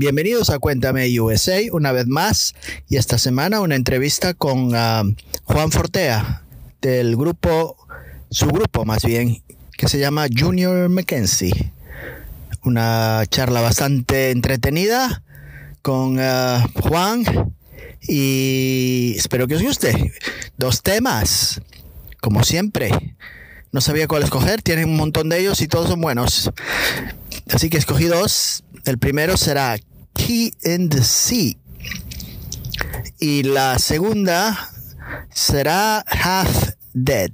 Bienvenidos a Cuéntame USA una vez más y esta semana una entrevista con ah, Juan Fortea del grupo, su grupo más bien, que se llama Junior Mackenzie. Una charla bastante entretenida con ah, Juan y espero que os guste. Dos temas, como siempre. No sabía cuál escoger, tienen un montón de ellos y todos son buenos. Así que escogí dos. El primero será Key in the Sea. Y la segunda será Half Dead.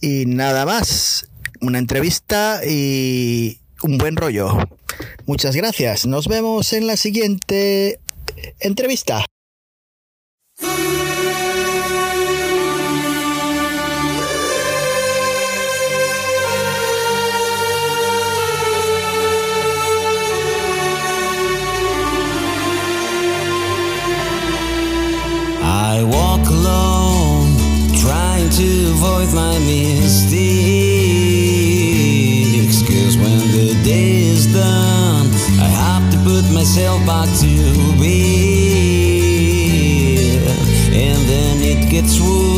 Y nada más. Una entrevista y un buen rollo. Muchas gracias. Nos vemos en la siguiente entrevista. Avoid my mistakes. Cause when the day is done, I have to put myself back to bed. And then it gets worse.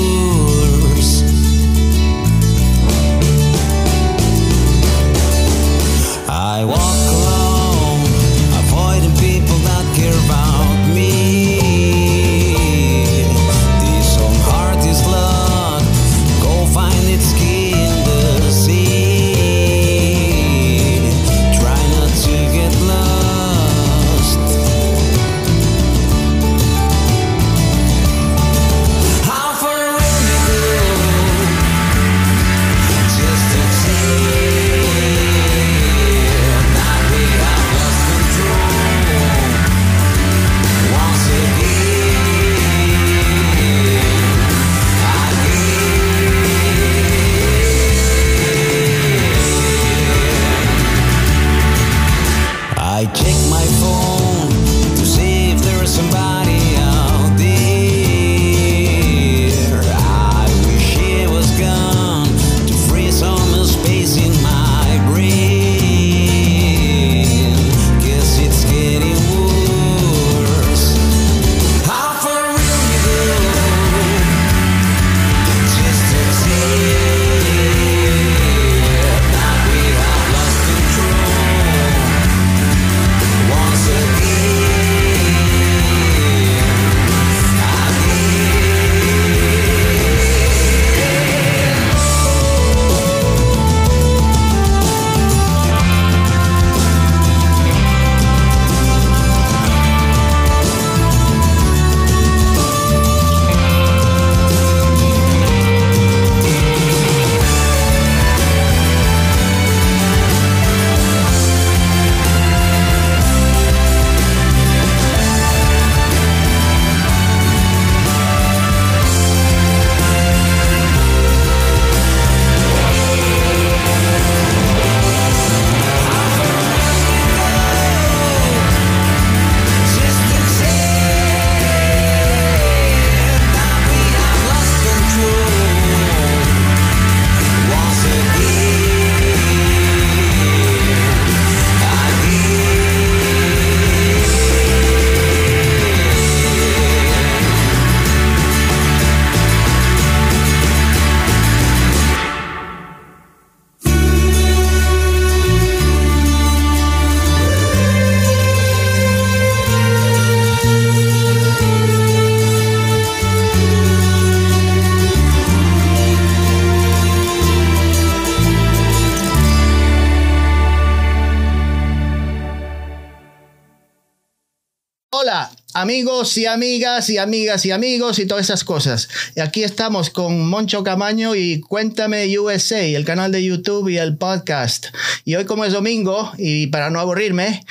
Amigos y amigas y amigas y amigos y todas esas cosas. Y aquí estamos con Moncho Camaño y Cuéntame USA, el canal de YouTube y el podcast. Y hoy como es domingo y para no aburrirme,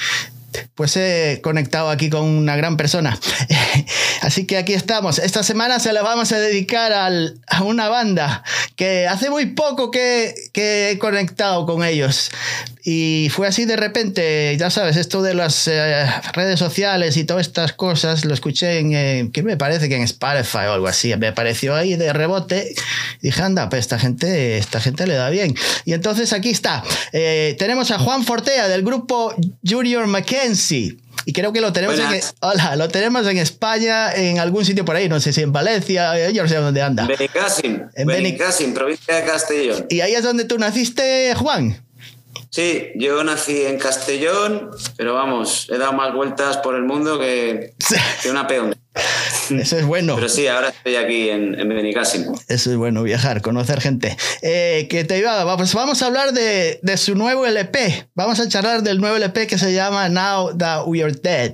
pues he conectado aquí con una gran persona. Así que aquí estamos. Esta semana se la vamos a dedicar a una banda que hace muy poco que, que he conectado con ellos. Y fue así de repente, ya sabes, esto de las eh, redes sociales y todas estas cosas, lo escuché en, eh, que me parece que en Spotify o algo así, me apareció ahí de rebote. Dije, anda, pues esta gente, esta gente le da bien. Y entonces aquí está. Eh, tenemos a Juan Fortea del grupo Junior Mackenzie. Y creo que lo tenemos, en, hola, lo tenemos en España, en algún sitio por ahí, no sé si en Valencia, eh, yo no sé dónde anda. Benicassim, En Beni- Benicassim, provincia de Castellón. Y ahí es donde tú naciste, Juan. Sí, yo nací en Castellón, pero vamos, he dado más vueltas por el mundo que, que una peón. Eso es bueno. Pero sí, ahora estoy aquí en, en. Eso es bueno, viajar, conocer gente. Eh, que te iba, pues vamos a hablar de, de su nuevo LP. Vamos a charlar del nuevo LP que se llama Now That We Are Dead.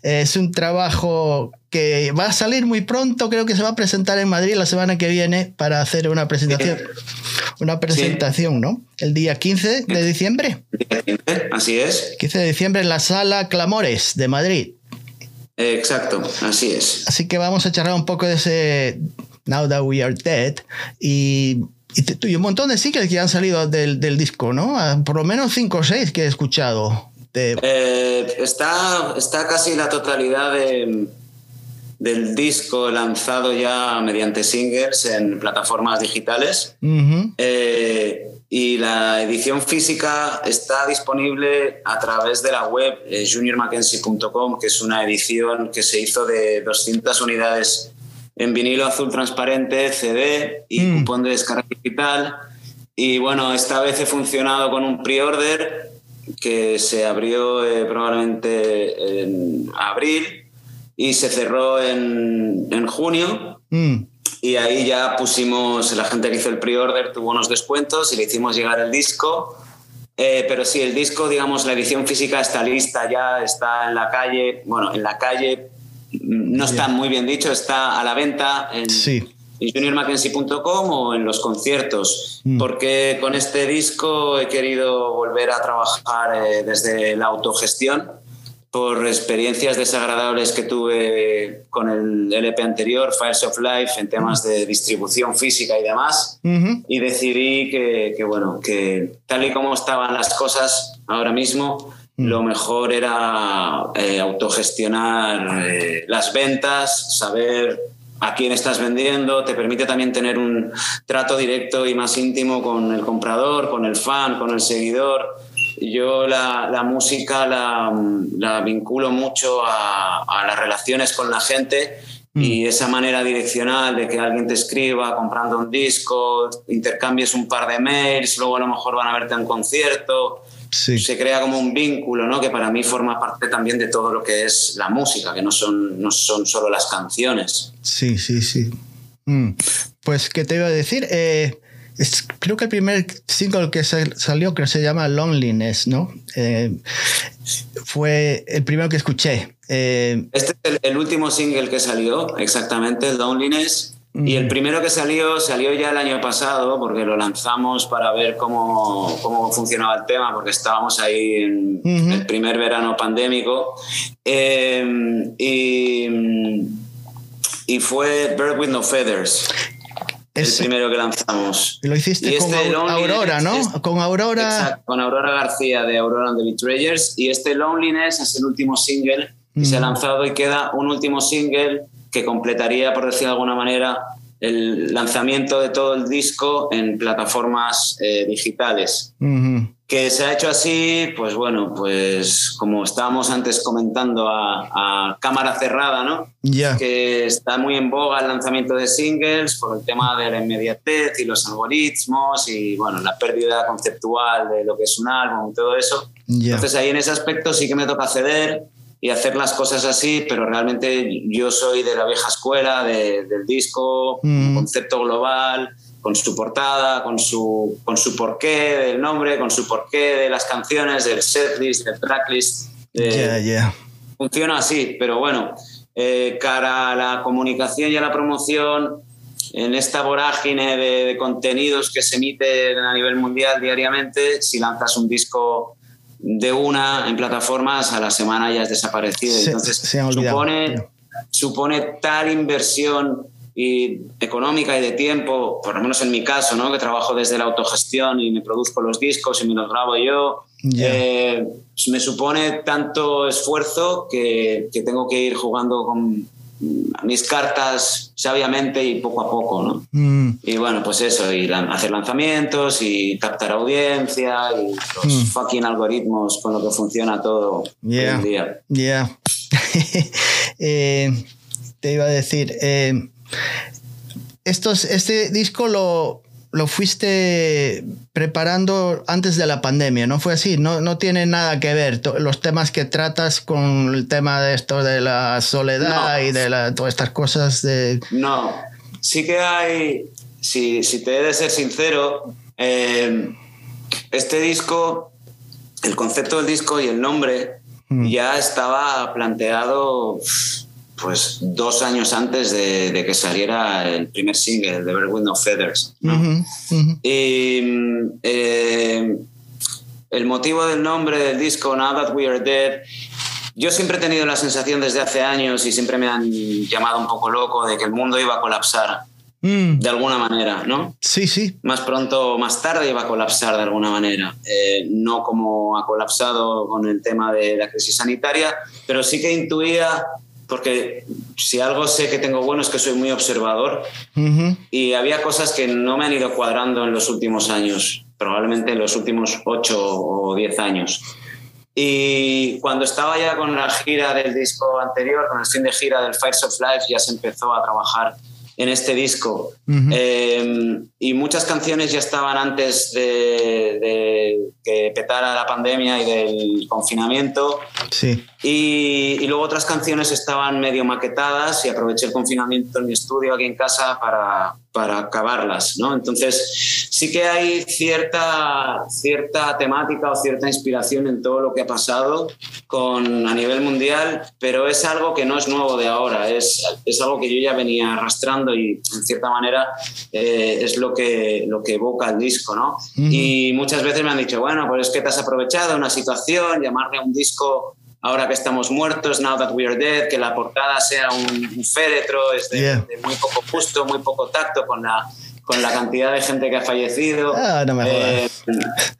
Es un trabajo que va a salir muy pronto, creo que se va a presentar en Madrid la semana que viene para hacer una presentación. Una presentación, ¿no? El día 15 de diciembre. Así es. 15 de diciembre en la sala Clamores de Madrid. Eh, Exacto, así es. Así que vamos a charlar un poco de ese Now That We Are Dead y, y, un montón de singles que han salido del, del disco, ¿no? Ah, Por lo menos cinco o seis que he escuchado. De, Eh, está, está casi la totalidad de- del disco lanzado ya mediante singles en plataformas digitales. Eh, y la edición física está disponible a través de la web eh, juniormackenzie.com, que es una edición que se hizo de 200 unidades en vinilo azul transparente, CD y Mm. cupón de descarga digital. Y bueno, esta vez he funcionado con un pre-order que se abrió eh, probablemente en abril y se cerró en, en junio. Mm. Y ahí ya pusimos, la gente que hizo el pre-order tuvo unos descuentos y le hicimos llegar el disco. Eh, pero sí, el disco, digamos, la edición física está lista ya, está en la calle. Bueno, en la calle mm, no está muy bien dicho, está a la venta en, Sí. en juniormackenzie.com o en los conciertos. Mm. Porque con este disco he querido volver a trabajar eh, desde la autogestión por experiencias desagradables que tuve con el LP anterior, Fires of Life, en temas de distribución física y demás. Y decidí que, que, bueno, que tal y como estaban las cosas ahora mismo, Mm. lo mejor era eh, autogestionar eh, las ventas, saber a quién estás vendiendo, te permite también tener un trato directo y más íntimo con el comprador, con el fan, con el seguidor. Yo la, la música la, la vinculo mucho a, a las relaciones con la gente y esa manera direccional de que alguien te escriba comprando un disco, intercambies un par de mails, luego a lo mejor van a verte a un concierto, Sí. se crea como un vínculo, ¿no? Que para mí forma parte también de todo lo que es la música, que no son, no son solo las canciones. Sí, sí, sí. Mm. Pues, ¿qué te iba a decir? Eh, es- creo que el primer single que sal- salió, que se llama Loneliness, ¿no? Eh, fue el primero que escuché. Eh, Este es el, el último single que salió, exactamente, Loneliness. Y el primero que salió, salió ya el año pasado, porque lo lanzamos para ver cómo, cómo funcionaba el tema, porque estábamos ahí en el primer verano pandémico. Eh, y, y fue Bird with No Feathers, el es- primero que lanzamos. lo hiciste Y con este Loneliness Aurora, ¿no? Con Aurora. Exacto, con Aurora García de Aurora and the Betrayers. Y este Loneliness es el último single que se ha Mm. lanzado y queda un último single que completaría, por decir de alguna manera, el lanzamiento de todo el disco en plataformas eh, digitales. Que se ha hecho así, pues bueno, pues como estábamos antes comentando a, a cámara cerrada, ¿no? Ya. que está muy en boga el lanzamiento de singles por el tema de la inmediatez y los algoritmos y bueno, la pérdida conceptual de lo que es un álbum y todo eso. Ya. Entonces ahí en ese aspecto sí que me toca ceder y hacer las cosas así, pero realmente yo soy de la vieja escuela de- del disco, Mm. concepto global, con su portada, con su, con su porqué del nombre, con su porqué de las canciones, del setlist, del tracklist. de- Ya, ya. funciona así, pero bueno, eh, cara a la comunicación y a la promoción, en esta vorágine de, de contenidos que se emiten a nivel mundial diariamente, si lanzas un disco de una en plataformas, a la semana ya has desaparecido. Se- Entonces, se olvidado. supone, supone tal inversión y económica y de tiempo, por lo menos en mi caso, ¿no? que trabajo desde la autogestión y me produzco los discos y me los grabo yo, eh, me supone tanto esfuerzo que, que tengo que ir jugando con mis cartas sabiamente y poco a poco. ¿no? Mm, Y bueno, pues eso, y lan- hacer lanzamientos y captar audiencia y los Mm. fucking algoritmos con lo que funciona todo hoy Yeah. en día. Ya. Eh, te iba a decir, eh, estos, este disco lo, lo fuiste preparando antes de la pandemia, ¿no fue así? No, no tiene nada que ver los temas que tratas con el tema de esto de la soledad No. y de la, todas estas cosas de... No, sí que hay, si, si te he de ser sincero, eh, este disco, el concepto del disco y el nombre Mm. ya estaba planteado pues dos años antes de, de que saliera el primer single, The Bird with No Feathers. ¿no? Ujú, ujú. Y mm, eh, el motivo del nombre del disco, Now That We Are Dead, yo siempre he tenido la sensación desde hace años y siempre me han llamado un poco loco de que el mundo iba a colapsar Mm, de alguna manera, ¿no? sí, sí. Más pronto o más tarde iba a colapsar de alguna manera. Eh, no como ha colapsado con el tema de la crisis sanitaria, pero sí que intuía, porque si algo sé que tengo bueno es que soy muy observador Ujú, y había cosas que no me han ido cuadrando en los últimos años, probablemente en los últimos 8 o 10 años. Y cuando estaba ya con la gira del disco anterior, con el fin de gira del Fires of Life, ya se empezó a trabajar en este disco. ujú. Eh, y muchas canciones ya estaban antes de, de que petara la pandemia y del confinamiento. sí. Y, y luego otras canciones estaban medio maquetadas y aproveché el confinamiento en mi estudio aquí en casa para, para acabarlas, ¿no? Entonces sí que hay cierta, cierta temática o cierta inspiración en todo lo que ha pasado con, a nivel mundial, pero es algo que no es nuevo de ahora, es, es algo que yo ya venía arrastrando y en cierta manera eh, es lo que, lo que evoca el disco, ¿no? Y muchas veces me han dicho, bueno, pues es que te has aprovechado una situación, llamarle a un disco ahora que estamos muertos, now that we are dead, que la portada sea un, un féretro, es de, Yeah. de muy poco gusto, muy poco tacto con la, con la cantidad de gente que ha fallecido. Ah, no me Eh,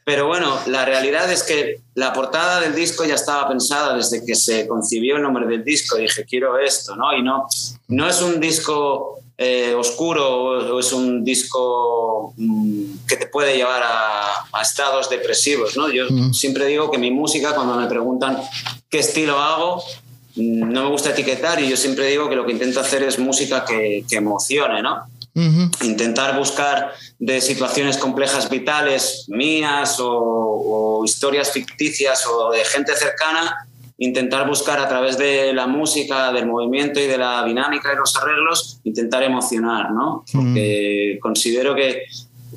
pero bueno, la realidad es que la portada del disco ya estaba pensada desde que se concibió el nombre del disco. Dije, quiero esto, ¿no? Y no, no es un disco eh, oscuro o, es un disco mm, que te puede llevar a, a estados depresivos, ¿no? Yo Mm. siempre digo que mi música, cuando me preguntan qué estilo hago, no me gusta etiquetar y yo siempre digo que lo que intento hacer es música que, que emocione, ¿no? Intentar buscar de situaciones complejas vitales mías o, o historias ficticias o de gente cercana, intentar buscar a través de la música, del movimiento y de la dinámica y los arreglos, intentar emocionar, ¿no? Porque considero que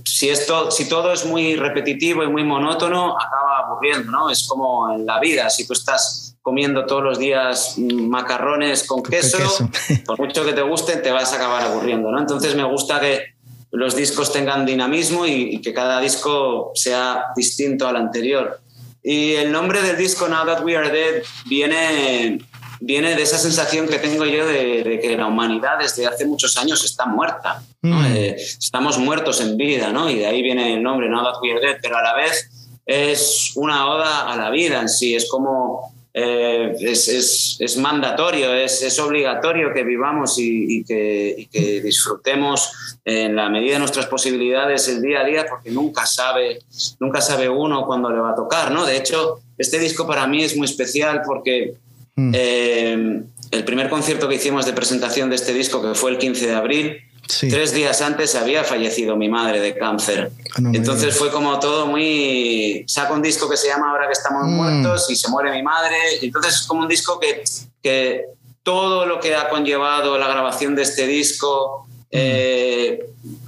si, esto, si todo es muy repetitivo y muy monótono, acaba aburriendo, ¿no? Es como en la vida, si tú estás comiendo todos los días macarrones con queso, queso. por mucho que te gusten, te vas a acabar aburriendo, ¿no? Entonces me gusta que los discos tengan dinamismo y, y que cada disco sea distinto al anterior. Y el nombre del disco Now That We Are Dead viene, viene de esa sensación que tengo yo de, de que la humanidad desde hace muchos años está muerta. ¿no? Mm. Eh, estamos muertos en vida, ¿no? Y de ahí viene el nombre Are Dead, pero a la vez es una oda a la vida en sí, es como eh, es, es, es, mandatorio, es, es, obligatorio que vivamos y, y, que, y, que, disfrutemos en la medida de nuestras posibilidades el día a día, porque nunca sabe, nunca sabe uno cuándo le va a tocar, ¿no? De hecho, este disco para mí es muy especial porque mm. eh, el primer concierto que hicimos de presentación de este disco, que fue el 15 de abril, Sí. Tres días antes había fallecido mi madre de cáncer. No Entonces fue como todo muy... Saco un disco que se llama Ahora que estamos mm. muertos y se muere mi madre. Entonces es como un disco que, que todo lo que ha conllevado la grabación de este disco, mm. eh,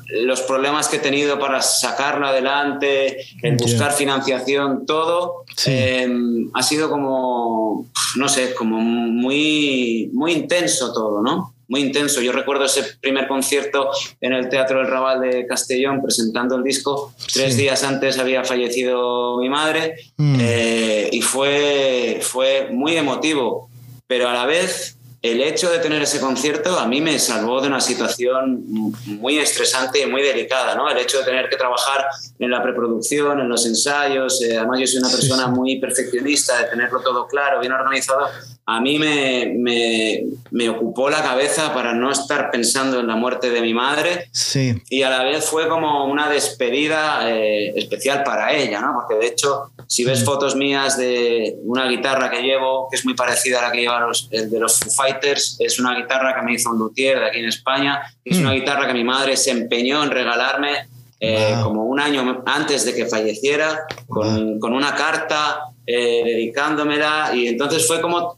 los problemas que he tenido para sacarlo adelante, el buscar financiación, todo, sí. eh, ha sido como, no sé, como muy, muy intenso todo, ¿no? muy intenso. Yo recuerdo ese primer concierto en el Teatro del Raval de Castellón presentando el disco. Tres sí. días antes había fallecido mi madre mm. eh, y fue, fue muy emotivo, pero a la vez el hecho de tener ese concierto a mí me salvó de una situación muy estresante y muy delicada, ¿no? El hecho de tener que trabajar en la preproducción, en los ensayos, eh, además yo soy una persona muy perfeccionista, de tenerlo todo claro, bien organizado, a mí me, me, me, ocupó la cabeza para no estar pensando en la muerte de mi madre Sí. y a la vez fue como una despedida eh, especial para ella, ¿no? Porque de hecho, si ves fotos mías de una guitarra que llevo, que es muy parecida a la que lleva los, el de los Foo Fighters, es una guitarra que me hizo un luthier de aquí en España, es una guitarra que mi madre se empeñó en regalarme eh, Wow. como un año antes de que falleciera, con, con una carta eh, dedicándomela, y entonces fue como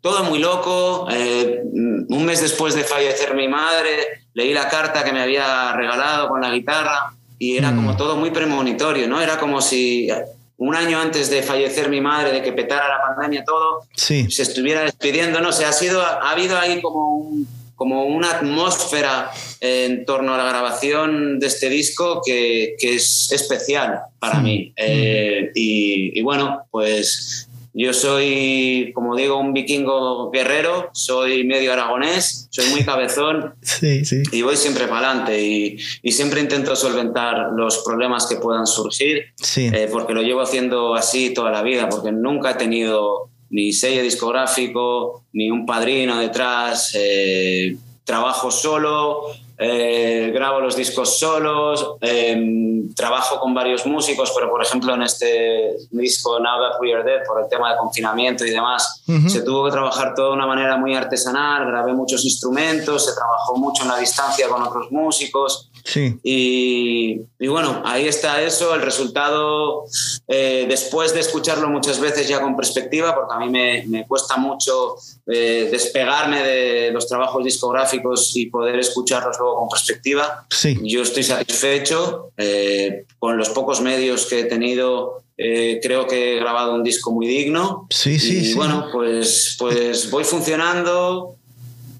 todo muy loco. eh, un mes después de fallecer mi madre, leí la carta que me había regalado con la guitarra y era Mm. como todo muy premonitorio, ¿no? Era como si un año antes de fallecer mi madre, de que petara la pandemia, todo, Sí. se estuviera despidiendo, no sé, ha, sido, ha habido ahí como, un- como una atmósfera en torno a la grabación de este disco que, que es especial para mí. Eh, y, y bueno, pues yo soy, como digo, un vikingo guerrero, soy medio aragonés, soy muy cabezón Sí, sí. y voy siempre para adelante y, y siempre intento solventar los problemas que puedan surgir Sí. eh, porque lo llevo haciendo así toda la vida, porque nunca he tenido ni sello discográfico, ni un padrino detrás, eh, trabajo solo, eh, grabo los discos solos, eh, trabajo con varios músicos, pero por ejemplo en este disco Now That We Are Dead, por el tema de confinamiento y demás, Ujú. se tuvo que trabajar todo de una manera muy artesanal, grabé muchos instrumentos, se trabajó mucho en la distancia con otros músicos, Sí. y, y bueno, ahí está eso, el resultado, eh, después de escucharlo muchas veces ya con perspectiva, porque a mí me, me cuesta mucho eh, despegarme de los trabajos discográficos y poder escucharlos luego con perspectiva. Sí. Yo estoy satisfecho eh, con los pocos medios que he tenido. creo que he grabado un disco muy digno. Sí, sí, y sí. bueno, pues, pues voy funcionando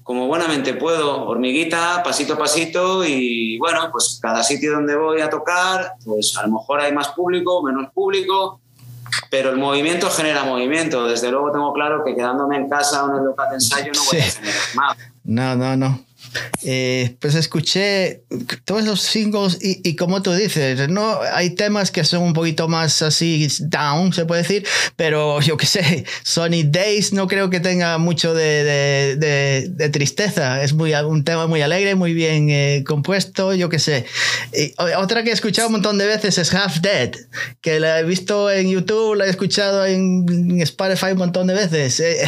como buenamente puedo, hormiguita, pasito a pasito y bueno, pues cada sitio donde voy a tocar, pues a lo mejor hay más público, menos público, pero el movimiento genera movimiento. Desde luego tengo claro que quedándome en casa o en el local de ensayo no voy a generar nada. No, no, no. Eh, pues escuché todos los singles y, y como tú dices, no hay temas que son un poquito más así down, se puede decir, pero yo qué sé, Sunny Days no creo que tenga mucho de, de- de- de tristeza, es muy, un tema muy alegre, muy bien eh, compuesto, yo qué sé. Y otra que he escuchado un montón de veces es Half Dead, que la he visto en YouTube, la he escuchado en, Spotify un montón de veces. Eh,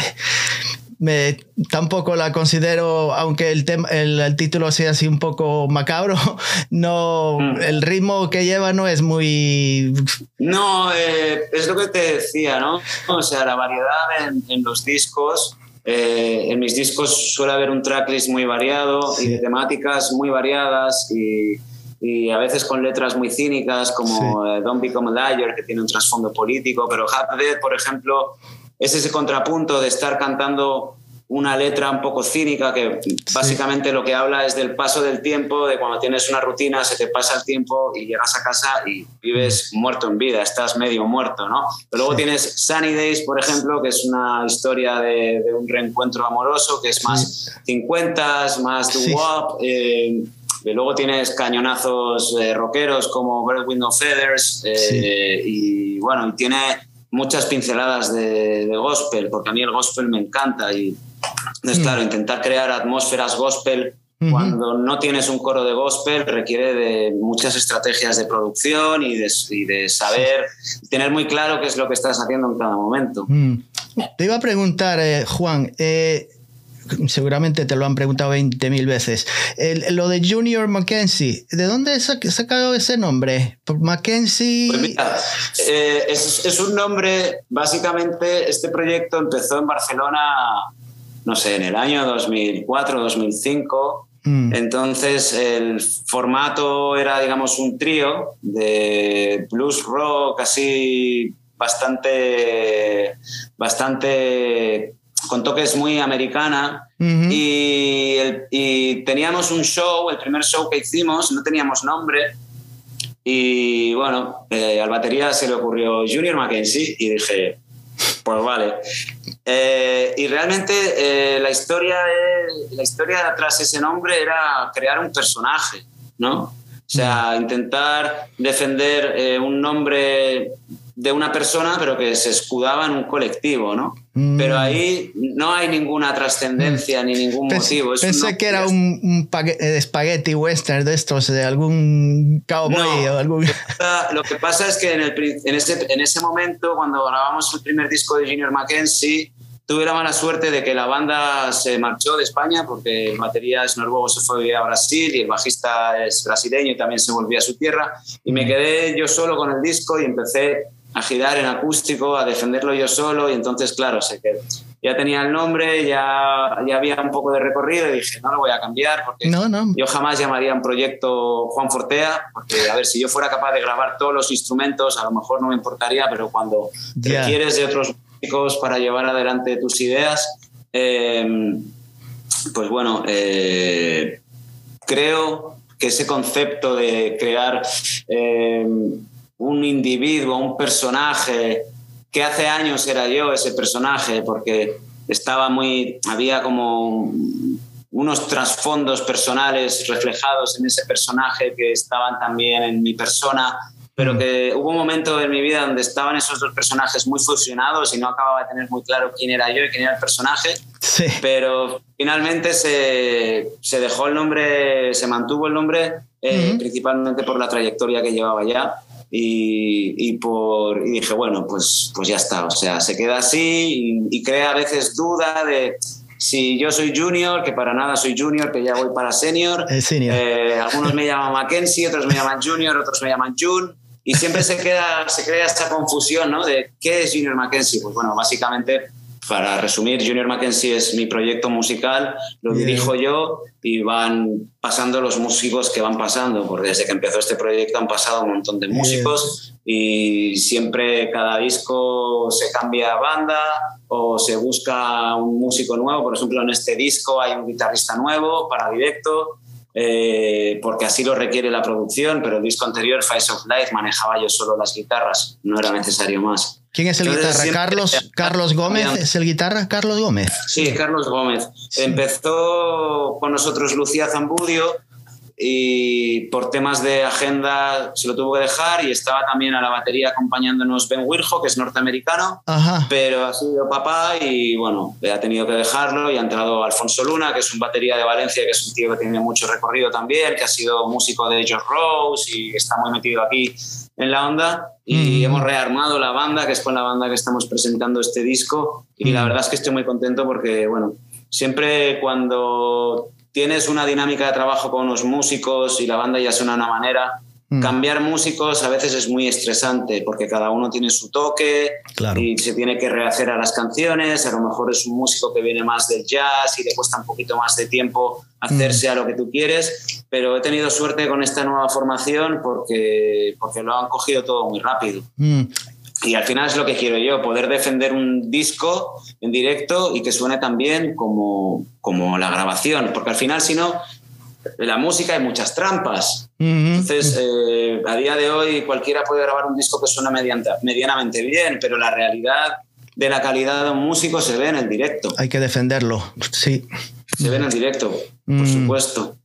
me, tampoco la considero, aunque el, tema, el, el título sea así un poco macabro, no, Mm. el ritmo que lleva no es muy... No, eh, es lo que te decía, ¿no? O sea, la variedad en, en los discos. eh, en mis discos suele haber un tracklist muy variado y Sí. de temáticas muy variadas y, y a veces con letras muy cínicas como eh, Don't Become a Liar, que tiene un trasfondo político, pero Half Dead, por ejemplo, es ese contrapunto de estar cantando una letra un poco cínica que básicamente lo que habla es del paso del tiempo, de cuando tienes una rutina, se te pasa el tiempo y llegas a casa y vives muerto en vida, estás medio muerto, ¿no? Pero luego Sí. tienes Sunny Days, por ejemplo, que es una historia de, de un reencuentro amoroso, que es más 50, más Sí. doo-wop, eh, y luego tienes cañonazos eh, rockeros como Bird No Feathers eh, y bueno, tiene muchas pinceladas de, de gospel, porque a mí el gospel me encanta y es Mm. claro, intentar crear atmósferas gospel cuando no tienes un coro de gospel requiere de muchas estrategias de producción y de, y de saber, tener muy claro qué es lo que estás haciendo en cada momento. Mm. Te iba a preguntar, eh, Juan, eh, seguramente te lo han preguntado 20.000 veces, el- lo de Junior Mackenzie, ¿de dónde has sac- sacado ese nombre? Mackenzie... Pues mira, eh, es, es un nombre, básicamente este proyecto empezó en Barcelona, no sé, en el año 2004, 2005. Mm. Entonces el formato era, digamos, un trío de blues rock, así bastante, bastante con toques muy americana. Y, el- y teníamos un show, el primer show que hicimos, no teníamos nombre. Y bueno, eh, al batería se le ocurrió Junior Mackenzie y dije, pues vale. Eh, y realmente eh, la, historia de- la historia tras ese nombre era crear un personaje, ¿no? O sea, intentar defender un nombre de una persona, pero que se escudaba en un colectivo, ¿no? Mm. Pero ahí no hay ninguna trascendencia ni ningún motivo. es pensé que era un, un eh, spaghetti western de estos, de algún cowboy No. o algún... Lo que pasa es que en, el en, ese, en ese momento, cuando grabamos el primer disco de Junior Mackenzie, tuve la mala suerte de que la banda se marchó de España porque el batería es noruego, se fue a Brasil y el bajista es brasileño y también se volvió a su tierra. Y me quedé yo solo con el disco y empecé a girar en acústico, a defenderlo yo solo y entonces, claro, se quedó. Ya tenía el nombre, ya, ya había un poco de recorrido y dije, no lo voy a cambiar porque No, no. yo jamás llamaría un proyecto Juan Fortea, porque a ver, si yo fuera capaz de grabar todos los instrumentos, a lo mejor no me importaría, pero cuando Ya. requieres de otros músicos para llevar adelante tus ideas, eh, pues bueno, eh, creo que ese concepto de crear eh, un individuo, un personaje, que hace años era yo ese personaje, porque estaba muy, había como unos trasfondos personales reflejados en ese personaje que estaban también en mi persona, pero que hubo un momento en mi vida donde estaban esos dos personajes muy fusionados y no acababa de tener muy claro quién era yo y quién era el personaje Sí. pero finalmente se, se dejó el nombre, se mantuvo el nombre, eh, Ujú. principalmente por la trayectoria que llevaba ya. Y, y por, y dije, bueno, pues, pues ya está, o sea, se queda así y, y crea a veces duda de si yo soy junior, que para nada soy junior, que ya voy para senior. Senior. Eh, algunos me llaman Mackenzie, otros me llaman junior, otros me llaman June. Y siempre se, queda, se crea esta confusión, ¿no? De qué es Junior Mackenzie. Pues bueno, básicamente, para resumir, Junior Mackenzie es mi proyecto musical, lo dirijo yo y van pasando los músicos que van pasando, porque desde que empezó este proyecto han pasado un montón de músicos y siempre cada disco se cambia banda o se busca un músico nuevo. Por ejemplo, en este disco hay un guitarrista nuevo para directo. Eh, porque así lo requiere la producción, pero el disco anterior, Face of Life, manejaba yo solo las guitarras, no era necesario más. ¿Quién es el Entonces, guitarra? siempre- Carlos, Carlos Gómez. ¿Es el guitarra? Carlos Gómez. Sí, Carlos Gómez. Sí. Empezó con nosotros Lucía Zambudio y por temas de agenda se lo tuvo que dejar y estaba también a la batería acompañándonos Ben Wirjo, que es norteamericano, Ajá. pero ha sido papá y bueno, ha tenido que dejarlo y ha entrado Alfonso Luna, que es un batería de Valencia, que es un tío que tiene mucho recorrido también, que ha sido músico de George Rose y está muy metido aquí en la onda y Mm. hemos rearmado la banda, que es con la banda que estamos presentando este disco y la Mm. verdad es que estoy muy contento porque, bueno, siempre cuando tienes una dinámica de trabajo con unos músicos y la banda ya suena de una manera, Mm. cambiar músicos a veces es muy estresante porque cada uno tiene su toque Claro. y se tiene que rehacer a las canciones, a lo mejor es un músico que viene más del jazz y le cuesta un poquito más de tiempo hacerse a lo que tú quieres, pero he tenido suerte con esta nueva formación porque, porque lo han cogido todo muy rápido. Mm. Y al final es lo que quiero yo, poder defender un disco en directo y que suene tan bien como, como la grabación, porque al final si no, en la música hay muchas trampas. Entonces, eh, a día de hoy cualquiera puede grabar un disco que suena medianamente bien, pero la realidad de la calidad de un músico se ve en el directo. Hay que defenderlo. Sí. Se ve en el directo, por Mm. supuesto.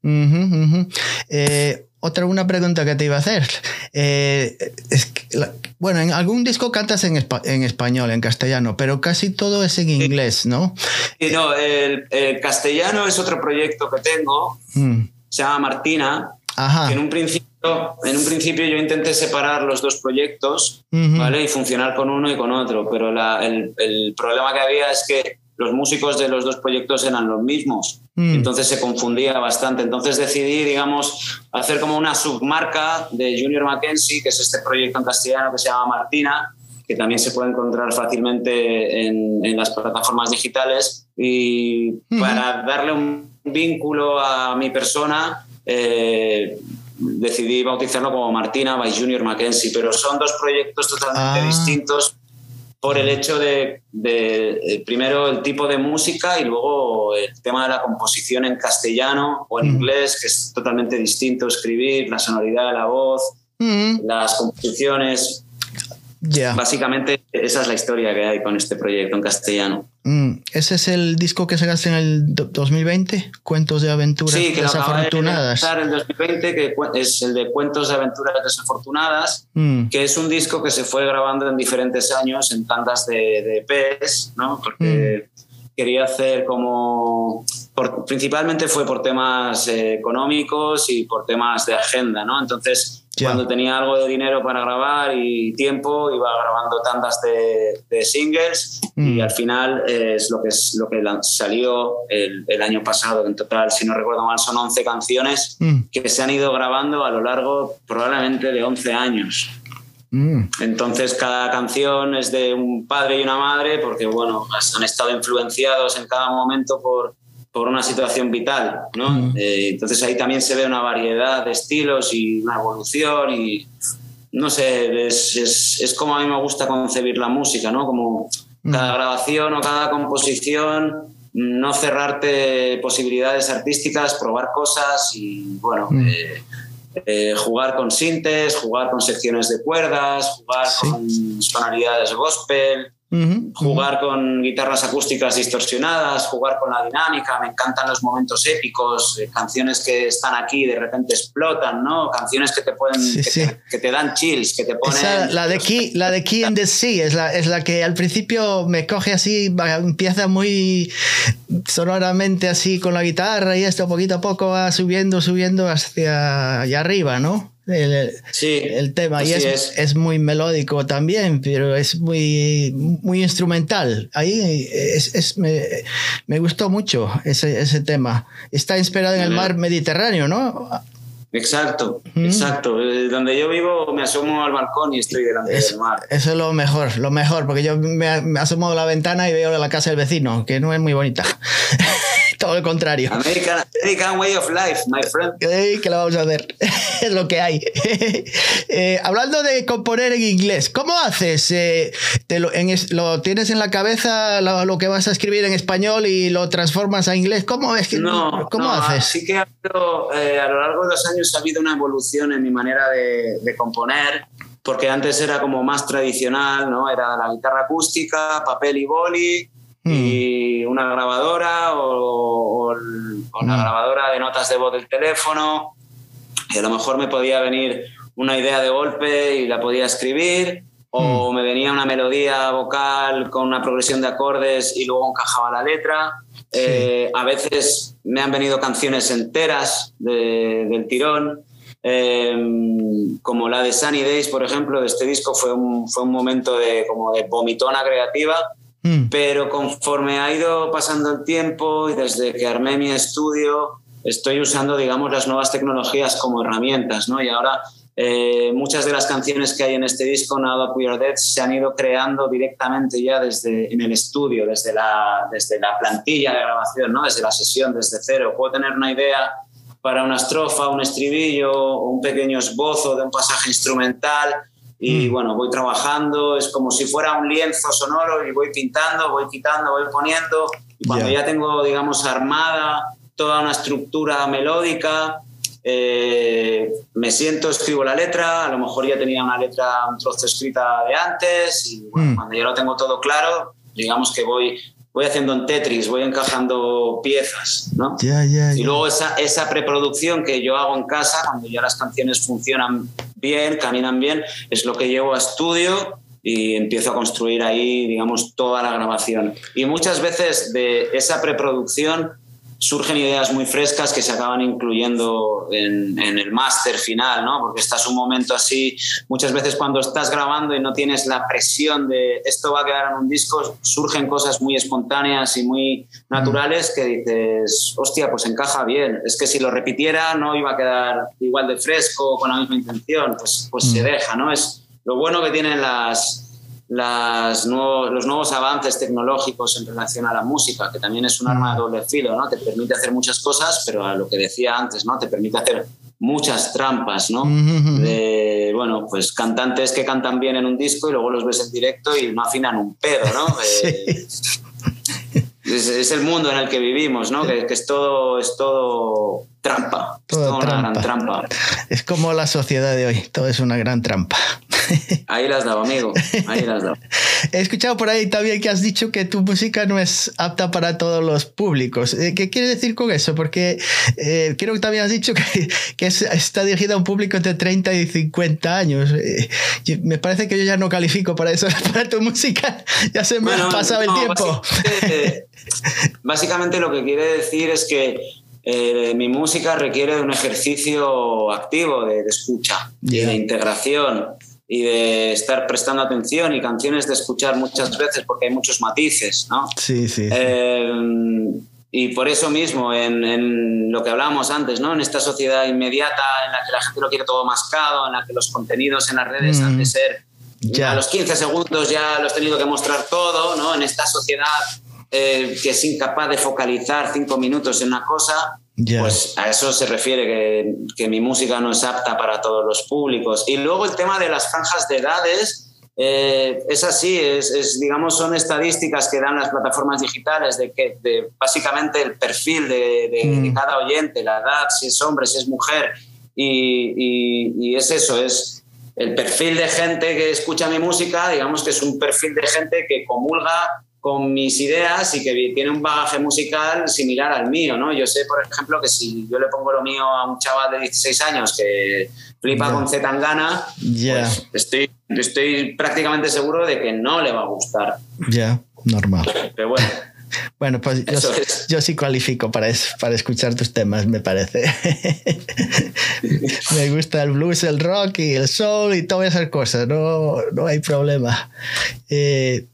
Eh, otra una pregunta que te iba a hacer. Eh, es que la- bueno, en algún disco cantas en, en español, en castellano, pero casi todo es en inglés, ¿no? Y no, el, el castellano es otro proyecto que tengo, Mm. se llama Martina, Ajá. que en un principio, en un principio yo intenté separar los dos proyectos, Ujú. ¿vale? Y funcionar con uno y con otro, pero la- el, el problema que había es que los músicos de los dos proyectos eran los mismos, Mm. entonces se confundía bastante. Entonces decidí, digamos, hacer como una submarca de Junior Mackenzie, que es este proyecto en castellano que se llama Martina, que también se puede encontrar fácilmente en, en las plataformas digitales, y para darle un vínculo a mi persona, eh, decidí bautizarlo como Martina by Junior Mackenzie, pero son dos proyectos totalmente Ah. distintos por el hecho de, de, eh, primero el tipo de música y luego el tema de la composición en castellano o en Mm. inglés, que es totalmente distinto escribir, la sonoridad de la voz, las composiciones. Ya. Básicamente esa es la historia que hay con este proyecto en castellano. Mm, ¿Ese es el disco que sacaste en el do- 2020? Cuentos de aventuras Sí, que de desafortunadas. lanzar en 2020, que es el de Cuentos de Aventuras Desafortunadas, Mm, que es un disco que se fue grabando en diferentes años, en tandas de, de EPs, ¿no? Porque quería hacer como... por- principalmente fue por temas eh, económicos y por temas de agenda, ¿no? Entonces, Ya. cuando tenía algo de dinero para grabar y tiempo, iba grabando tandas de, de singles Mm. y al final es lo que, es, lo que salió el, el año pasado. En total, si no recuerdo mal, son 11 canciones mm, que se han ido grabando a lo largo probablemente de 11 años. mm. Entonces cada canción es de un padre y una madre porque bueno, han estado influenciados en cada momento por, por una situación vital, ¿no? Mm. Eh, entonces ahí también se ve una variedad de estilos y una evolución y no sé, es, es, es como a mí me gusta concebir la música, ¿no? Como cada grabación o cada composición, no cerrarte posibilidades artísticas, probar cosas y bueno, Mm. eh, eh, jugar con sintes, jugar con secciones de cuerdas, jugar Sí. con sonoridades gospel, Jugar con guitarras acústicas distorsionadas, jugar con la dinámica. Me encantan los momentos épicos, eh, canciones que están aquí y de repente explotan, ¿no? Canciones que te pueden, Sí, que, sí. Te, que te dan chills, que te ponen. Esa, la de Key, la de Key in the Sea es la, es la que al principio me coge así, empieza muy sonoramente así con la guitarra y esto poquito a poco va subiendo, subiendo hacia allá arriba, ¿no? El, sí, el tema. Y es, es. es muy melódico también, pero es muy, muy instrumental. Ahí es, es- me, me gustó mucho ese, ese tema. Está inspirado en el mar Mediterráneo, ¿no? Exacto, Mm. exacto. Eh, Donde yo vivo me asomo al balcón y estoy delante Es- del mar. eso es lo mejor, lo mejor, porque yo me, me asomo a la ventana y veo la casa del vecino, que no es muy bonita. Todo lo contrario. American, American way of life, my friend. ¿Qué le vamos a hacer? es lo que hay. Eh, hablando de componer en inglés, ¿cómo haces? Eh, te lo, en ¿Lo tienes en la cabeza lo, lo que vas a escribir en español y lo transformas a inglés? ¿Cómo es que No, cómo no, haces? Sí que ha habido, eh, a lo largo de los años ha habido una evolución en mi manera de, de componer, porque antes era como más tradicional, ¿no? Era la guitarra acústica, papel y boli, y una grabadora o, o el- o la Mm. grabadora de notas de voz del teléfono. Y a lo mejor me podía venir una idea de golpe y la podía escribir, o me venía una melodía vocal con una progresión de acordes y luego encajaba la letra. Eh, a veces me han venido canciones enteras de- del tirón. eh, como la de Sunny Days, por ejemplo, de este disco, fue un, fue un momento de, como de vomitona creativa. Mm, Pero conforme ha ido pasando el tiempo y desde que armé mi estudio, estoy usando, digamos, las nuevas tecnologías como herramientas, ¿no? Y ahora eh, muchas de las canciones que hay en este disco, We Are Dead, se han ido creando directamente ya desde en el estudio, desde la, desde la plantilla de grabación, ¿no? Desde la sesión, desde cero. Puedo tener una idea para una estrofa, un estribillo, un pequeño esbozo de un pasaje instrumental y Mm. bueno, voy trabajando, es como si fuera un lienzo sonoro y voy pintando, voy quitando, voy poniendo y cuando Ya. ya tengo, digamos, armada toda una estructura melódica, eh, me siento, escribo la letra, a lo mejor ya tenía una letra, un trozo escrita de antes y bueno, Mm. cuando ya lo tengo todo claro, digamos que voy, voy haciendo en Tetris, voy encajando piezas, ¿no? ya, ya, Y ya. luego esa, esa preproducción que yo hago en casa, cuando ya las canciones funcionan bien, caminan bien, es lo que llevo a estudio y empiezo a construir ahí, digamos, toda la grabación. Y muchas veces de esa preproducción surgen ideas muy frescas que se acaban incluyendo en, en el máster final, ¿no? Porque estás un momento así, muchas veces cuando estás grabando y no tienes la presión de esto va a quedar en un disco, surgen cosas muy espontáneas y muy naturales que dices, hostia, pues encaja bien. Es que si lo repitiera no iba a quedar igual de fresco, con la misma intención, pues, pues se deja, ¿no? Es lo bueno que tienen las, las los nuevos avances tecnológicos en relación a la música, que también es un arma de doble filo, ¿no? Te permite hacer muchas cosas, pero a lo que decía antes, ¿no? Te permite hacer muchas trampas, ¿no? De, bueno, pues cantantes que cantan bien en un disco y luego los ves en directo y no afinan un pedo, ¿no? Eh, es, es el mundo en el que vivimos, ¿no? Que, que es todo, es todo trampa. Es Todo toda una gran trampa. trampa. Es como la sociedad de hoy, todo es una gran trampa. Ahí las dado, amigo. Ahí las dado. He escuchado por ahí también que has dicho que tu música no es apta para todos los públicos. Eh, ¿Qué quieres decir con eso? Porque eh, creo que también has dicho que, que es- está dirigida a un público entre 30 y 50 años. Eh, me parece que yo ya no califico para eso, para tu música. Ya se me ha pasado no, el tiempo. Básicamente, básicamente lo que quiere decir es que eh, mi música requiere de un ejercicio activo de, de escucha y Ya. de integración y de estar prestando atención y canciones de escuchar muchas veces porque hay muchos matices, ¿no? Sí, sí. sí. Eh, y por eso mismo, en, en lo que hablábamos antes, ¿no? en esta sociedad inmediata en la que la gente lo quiere todo mascado, en la que los contenidos en las redes Mm. han de ser Ya. a los 15 segundos ya lo has tenido que mostrar todo, ¿no? en esta sociedad eh, que es incapaz de focalizar cinco minutos en una cosa, Ya. pues a eso se refiere que, que mi música no es apta para todos los públicos. Y luego el tema de las franjas de edades. eh, es así, es, es, digamos, son estadísticas que dan las plataformas digitales de que de básicamente el perfil de, de- Mm. de cada oyente, la edad, si es hombre, si es mujer, y, y- y es eso, es el perfil de gente que escucha mi música, digamos que es un perfil de gente que comulga con mis ideas y que tiene un bagaje musical similar al mío, ¿no? Yo sé, por ejemplo, que si yo le pongo lo mío a un chaval de 16 años que flipa con Zetangana, Ya. pues estoy, estoy prácticamente seguro de que no le va a gustar. Ya, normal. Pero bueno, Bueno, pues yo, Eso sí cualifico para, es- para escuchar tus temas, me parece. me gusta el blues, el rock y el soul y todas esas cosas, no, no hay problema. Eh,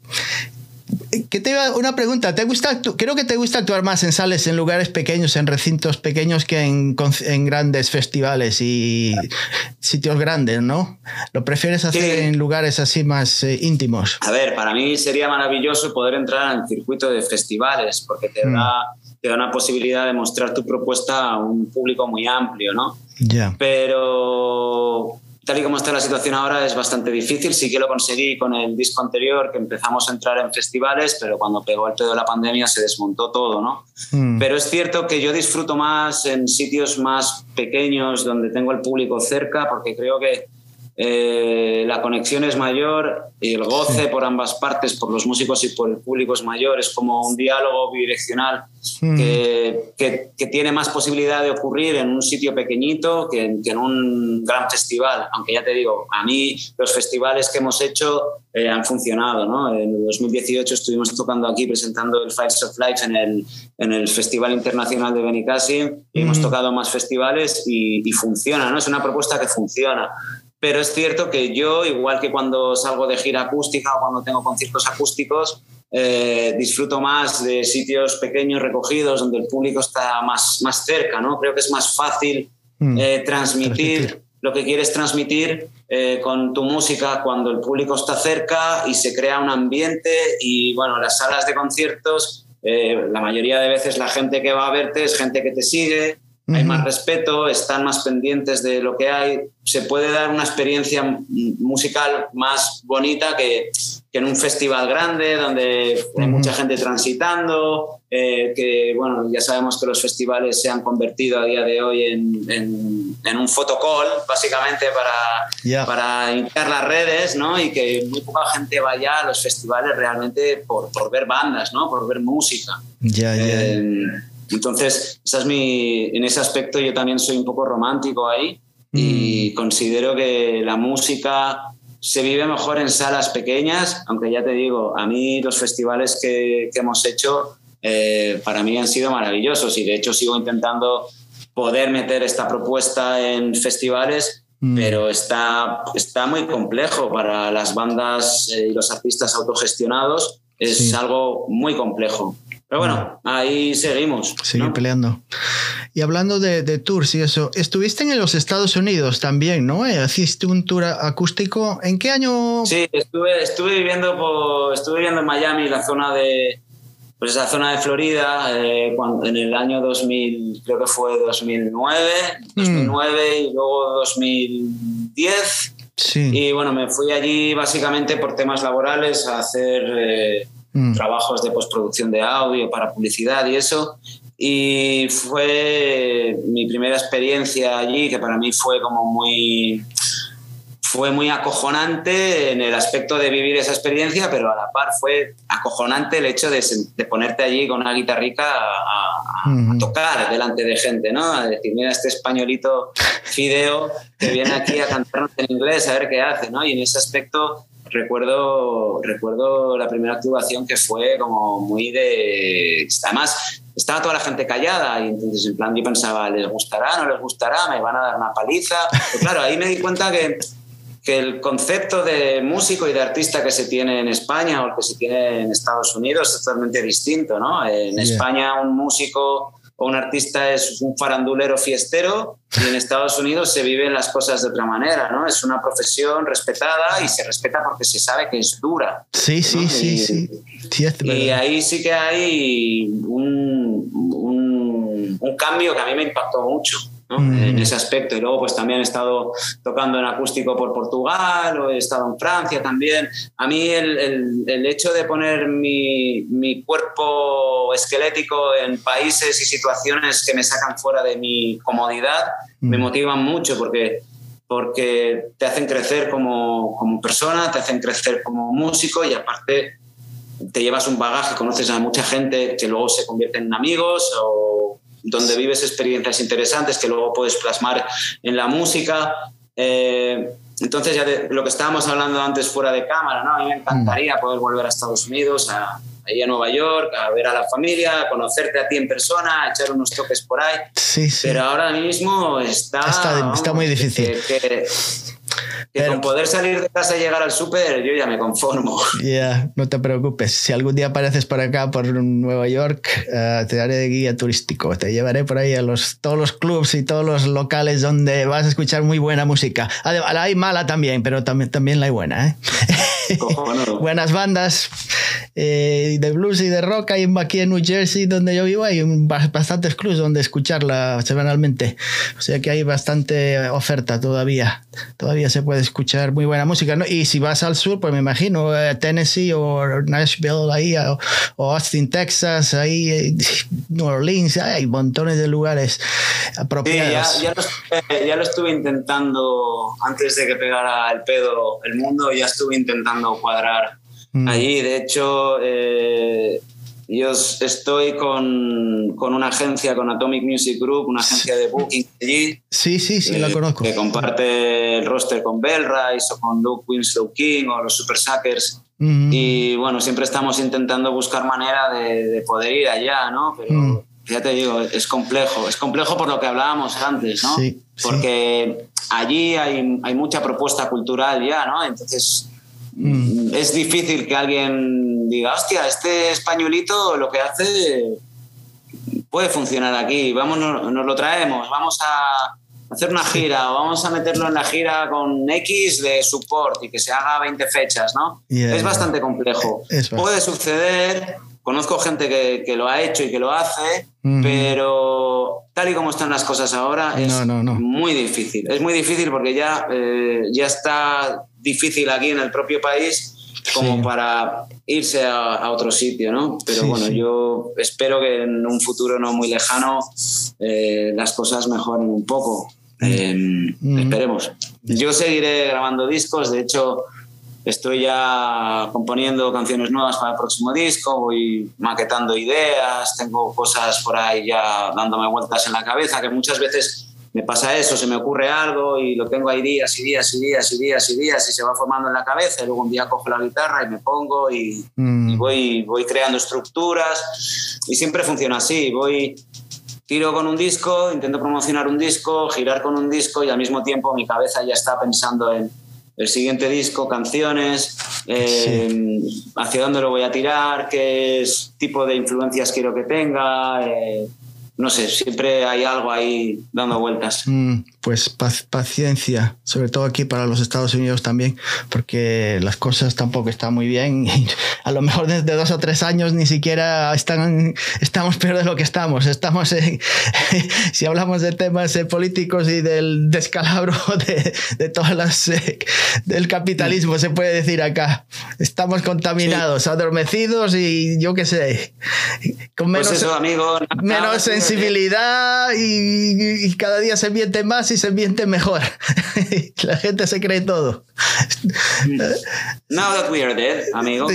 ¿qué te iba- una pregunta, ¿te gusta creo que te gusta actuar más en sales, en lugares pequeños, en recintos pequeños que en, en grandes festivales y sitios grandes, ¿no? ¿Lo prefieres hacer Sí. en lugares así más eh, íntimos? a ver, para mí sería maravilloso poder entrar al circuito de festivales porque te, Mm. da, te da una posibilidad de mostrar tu propuesta a un público muy amplio, ¿no? Ya. pero tal y como está la situación ahora es bastante difícil. Sí que lo conseguí con el disco anterior, que empezamos a entrar en festivales, pero cuando pegó el pedo de la pandemia se desmontó todo, ¿no? Mm. Pero es cierto que yo disfruto más en sitios más pequeños, donde tengo el público cerca, porque creo que eh, la conexión es mayor el goce por ambas partes, por los músicos y por el público es mayor. Es como un diálogo bidireccional Mm. que, que- que tiene más posibilidad de ocurrir en un sitio pequeñito que en, que en un gran festival. Aunque ya te digo, a mí los festivales que hemos hecho eh, han funcionado. ¿no? En el 2018 estuvimos tocando aquí presentando el Files of Life en el, en el Festival Internacional de Benicassim y hemos Mm. tocado más festivales y, y funciona. ¿no? Es una propuesta que funciona. Pero es cierto que yo, igual que cuando salgo de gira acústica o cuando tengo conciertos acústicos, eh, disfruto más de sitios pequeños recogidos donde el público está más, más cerca, ¿no? Creo que es más fácil Mm. eh, transmitir, Transmitir. lo que quieres transmitir eh, con tu música cuando el público está cerca y se crea un ambiente y bueno, las salas de conciertos, la mayoría de veces la gente que va a verte es gente que te sigue, hay Ujú. más respeto, están más pendientes de lo que hay, se puede dar una experiencia musical más bonita que, que en un festival grande donde hay mucha gente transitando, eh, que bueno, ya sabemos que los festivales se han convertido a día de hoy en, en- en un fotocall, básicamente para, Ya. para hinchar las redes, ¿no? Y que muy poca gente vaya a los festivales realmente por, por ver bandas, ¿no? Por ver música. Ya, ya. Eh, entonces, esa es mi, en ese aspecto yo también soy un poco romántico ahí y considero que la música se vive mejor en salas pequeñas, aunque ya te digo, a mí los festivales que, que hemos hecho eh, para mí han sido maravillosos y de hecho sigo intentando poder meter esta propuesta en festivales, Mm. pero está, está muy complejo para las bandas eh, y los artistas autogestionados, es Sí. algo muy complejo. Pero bueno, ahí seguimos. Sigue ¿no? peleando. Y hablando de, de tours y eso, estuviste en los Estados Unidos también, ¿no? Eh, Hiciste un tour acústico. ¿En qué año? Sí, estuve, estuve, viviendo por, estuve viviendo en Miami, la zona de, pues esa zona de Florida, eh, cuando- en el año 2000, creo que fue 2009, Mm. 2009 y luego 2010. Sí. Y bueno, me fui allí básicamente por temas laborales a hacer eh, Mm. trabajos de postproducción de audio para publicidad y eso. y fue mi primera experiencia allí, que para mí fue como muy fue muy acojonante en el aspecto de vivir esa experiencia, pero a la par fue acojonante el hecho de, de ponerte allí con una guitarrica a, a, a, tocar delante de gente, ¿no? A decir, mira este españolito Fideo que viene aquí a cantarnos en inglés, a ver qué hace, ¿no? Y en ese aspecto recuerdo, recuerdo la primera actuación que fue como muy de... Además, estaba toda la gente callada y entonces en plan yo pensaba, ¿les gustará? ¿No les gustará? ¿Me van a dar una paliza? Pero claro, ahí me di cuenta que, que el concepto de músico y de artista que se tiene en España o el que se tiene en Estados Unidos es totalmente distinto, ¿no? En yeah. España un músico o un artista es un farandulero fiestero y en Estados Unidos se viven las cosas de otra manera, ¿no? Es una profesión respetada y se respeta porque se sabe que es dura. Sí, sí, ¿no? sí, y, sí. sí y ahí sí que hay un, un, un, cambio que a mí me impactó mucho. ¿No? Mm. en ese aspecto. Y luego pues también he estado tocando en acústico por Portugal o he estado en Francia también. A mí el, el, el hecho de poner mi, mi, cuerpo esquelético en países y situaciones que me sacan fuera de mi comodidad mm. me motivan mucho porque porque te hacen crecer como, como persona, te hacen crecer como músico y aparte te llevas un bagaje, conoces a mucha gente que luego se convierten en amigos o donde vives experiencias interesantes que luego puedes plasmar en la música. Eh, entonces, ya de lo que estábamos hablando antes fuera de cámara, ¿no? A mí me encantaría poder volver a Estados Unidos, a, ahí a Nueva York, a ver a la familia, a conocerte a ti en persona, a echar unos toques por ahí. Sí, sí. Pero ahora mismo está... Está, muy difícil. Que, que, que Pero, con poder salir de casa y llegar al súper, yo ya me conformo. Ya, yeah, no te preocupes. Si algún día apareces por acá, por Nueva York, uh, te daré de guía turístico. Te llevaré por ahí a los, todos los clubs y todos los locales donde vas a escuchar muy buena música. Además, la hay mala también, pero también, también la hay buena. ¿eh? Buenas bandas eh, de blues y de rock. Hay aquí en New Jersey, donde yo vivo, hay un, bastantes clubs donde escucharla semanalmente. O sea que hay bastante oferta todavía. Todavía se puede escuchar muy buena música. ¿no? Y si vas al sur, pues me imagino eh, Tennessee o Nashville, ahí, o, o, Austin, Texas, ahí, eh, New Orleans, hay montones de lugares apropiados. Sí, ya, ya, lo estuve, ya, lo estuve, intentando antes de que pegara el pedo el mundo, ya estuve intentando cuadrar mm. allí. De hecho, eh, yo estoy con, con, una agencia, con Atomic Music Group, una agencia de booking allí. Sí, sí, sí, eh, la conozco. Que comparte el roster con Bellrise o con Luke Winslow King o los Super Suckers. Mm. Y bueno, siempre estamos intentando buscar manera de, de poder ir allá, ¿no? Pero mm. ya te digo, es complejo. Es complejo por lo que hablábamos antes, ¿no? Sí, Porque sí. allí hay, hay mucha propuesta cultural ya, ¿no? Entonces Mm. es difícil que alguien diga, hostia, este españolito lo que hace puede funcionar aquí, vamos, nos, nos lo traemos, vamos a hacer una gira o vamos a meterlo en la gira con X de support y que se haga 20 fechas, ¿no? Yeah, es bastante complejo. Es puede suceder, conozco gente que, que, lo ha hecho y que lo hace, mm. pero tal y como están las cosas ahora es no, no, no. muy difícil. Es muy difícil porque ya, eh, ya está difícil aquí en el propio país como sí. para irse a, a, otro sitio, ¿no? Pero sí, bueno, sí. yo espero que en un futuro no muy lejano eh, las cosas mejoren un poco. Eh, mm. Esperemos. Yo seguiré grabando discos, de hecho estoy ya componiendo canciones nuevas para el próximo disco, voy maquetando ideas, tengo cosas por ahí ya dándome vueltas en la cabeza que muchas veces me pasa eso, se me ocurre algo y lo tengo ahí días y días y días y días y días y se va formando en la cabeza y luego un día cojo la guitarra y me pongo y, mm. y voy, voy creando estructuras y siempre funciona así, voy tiro con un disco, intento promocionar un disco, girar con un disco y al mismo tiempo mi cabeza ya está pensando en el siguiente disco, canciones, eh, sí. hacia dónde lo voy a tirar, qué tipo de influencias quiero que tenga, eh, no sé, siempre hay algo ahí dando vueltas. Mm, pues paciencia, sobre todo aquí para los Estados Unidos también, porque las cosas tampoco están muy bien. A lo mejor desde dos o tres años ni siquiera están, estamos peor de lo que estamos. Estamos, en, si hablamos de temas eh, políticos y del descalabro de, de todas las, eh, del capitalismo, se puede decir acá. estamos contaminados, adormecidos y yo qué sé, con menos, Pues eso, amigo. nada, menos tío, sensibilidad y, y cada día se miente más y se miente mejor. La gente se cree todo. Now that we are dead, amigo.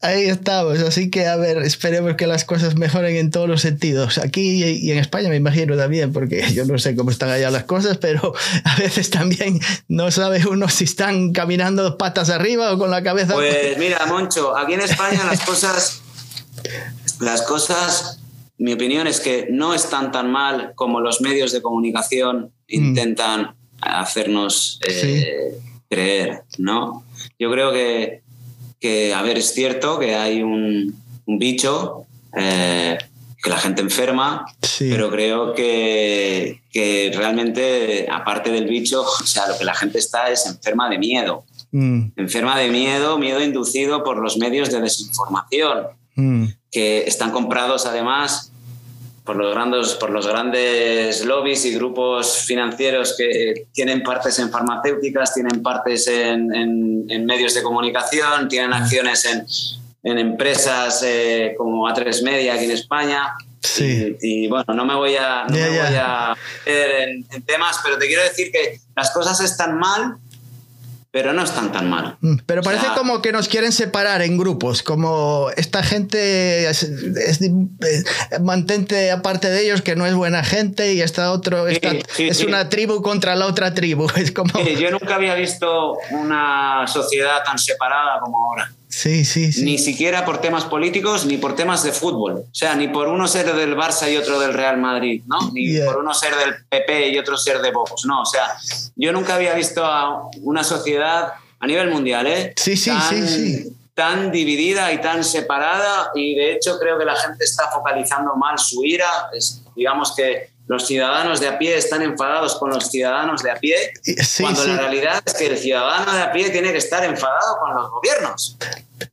Ahí estamos, así que a ver, esperemos que las cosas mejoren en todos los sentidos. Aquí y y en España me imagino también, porque yo no sé cómo están allá las cosas, pero a veces también no sabe uno si están caminando patas arriba o con la cabeza. Pues mira, Moncho, aquí en España las cosas, las cosas, mi opinión es que no están tan mal como los medios de comunicación intentan hacernos eh, creer, ¿no? Yo creo que, que, a ver, es cierto que hay un, un bicho eh, que la gente enferma, Sí. pero creo que, que realmente, aparte del bicho, o sea, lo que la gente está es enferma de miedo. Mm, enferma de miedo, miedo inducido por los medios de desinformación, mm, que están comprados además por los grandes, por los grandes lobbies y grupos financieros que tienen partes en farmacéuticas, tienen partes en, en- en medios de comunicación, tienen acciones en, en empresas eh, como A3 Media aquí en España. Sí. Y, y, bueno, no me voy a, no Ya, me ya. voy a meter en, en temas, pero te quiero decir que las cosas están mal, pero no están tan mal. mm. Pero parece O sea, como que nos quieren separar en grupos, como esta gente es, es- mantente aparte de ellos que no es buena gente y esta otro Sí, esta- sí, es sí. una tribu contra la otra tribu. Es como yo nunca había visto una sociedad tan separada como ahora. Sí, sí, sí. Ni siquiera por temas políticos ni por temas de fútbol. O sea, ni por uno ser del Barça y otro del Real Madrid, ¿no? Ni Yeah. por uno ser del PP y otro ser de Vox, ¿no? O sea, yo nunca había visto a una sociedad a nivel mundial, ¿eh? Sí, sí, sí, sí. Tan dividida y tan separada y de hecho creo que la gente está focalizando mal su ira. Es- digamos que los ciudadanos de a pie están enfadados con los ciudadanos de a pie Sí, cuando sí. la realidad es que el ciudadano de a pie tiene que estar enfadado con los gobiernos.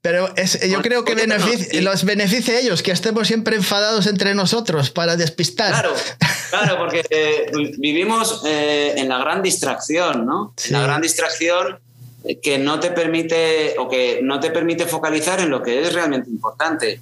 Pero es- yo creo que con- benefic- sí. los beneficia a ellos, que estemos siempre enfadados entre nosotros para despistar. Claro, claro, porque eh, vivimos eh, en la gran distracción, ¿no? La gran distracción eh, que no te permite o que no te permite focalizar en lo que es realmente importante.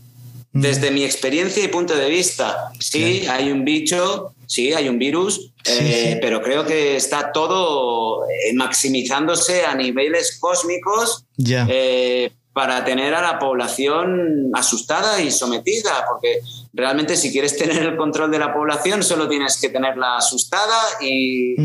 Mm. Desde mi experiencia y punto de vista, sí, hay un bicho, sí, hay un virus, Sí, eh, sí. pero creo que está todo eh, maximizándose a niveles cósmicos eh, para tener a la población asustada y sometida, porque realmente si quieres tener el control de la población solo tienes que tenerla asustada y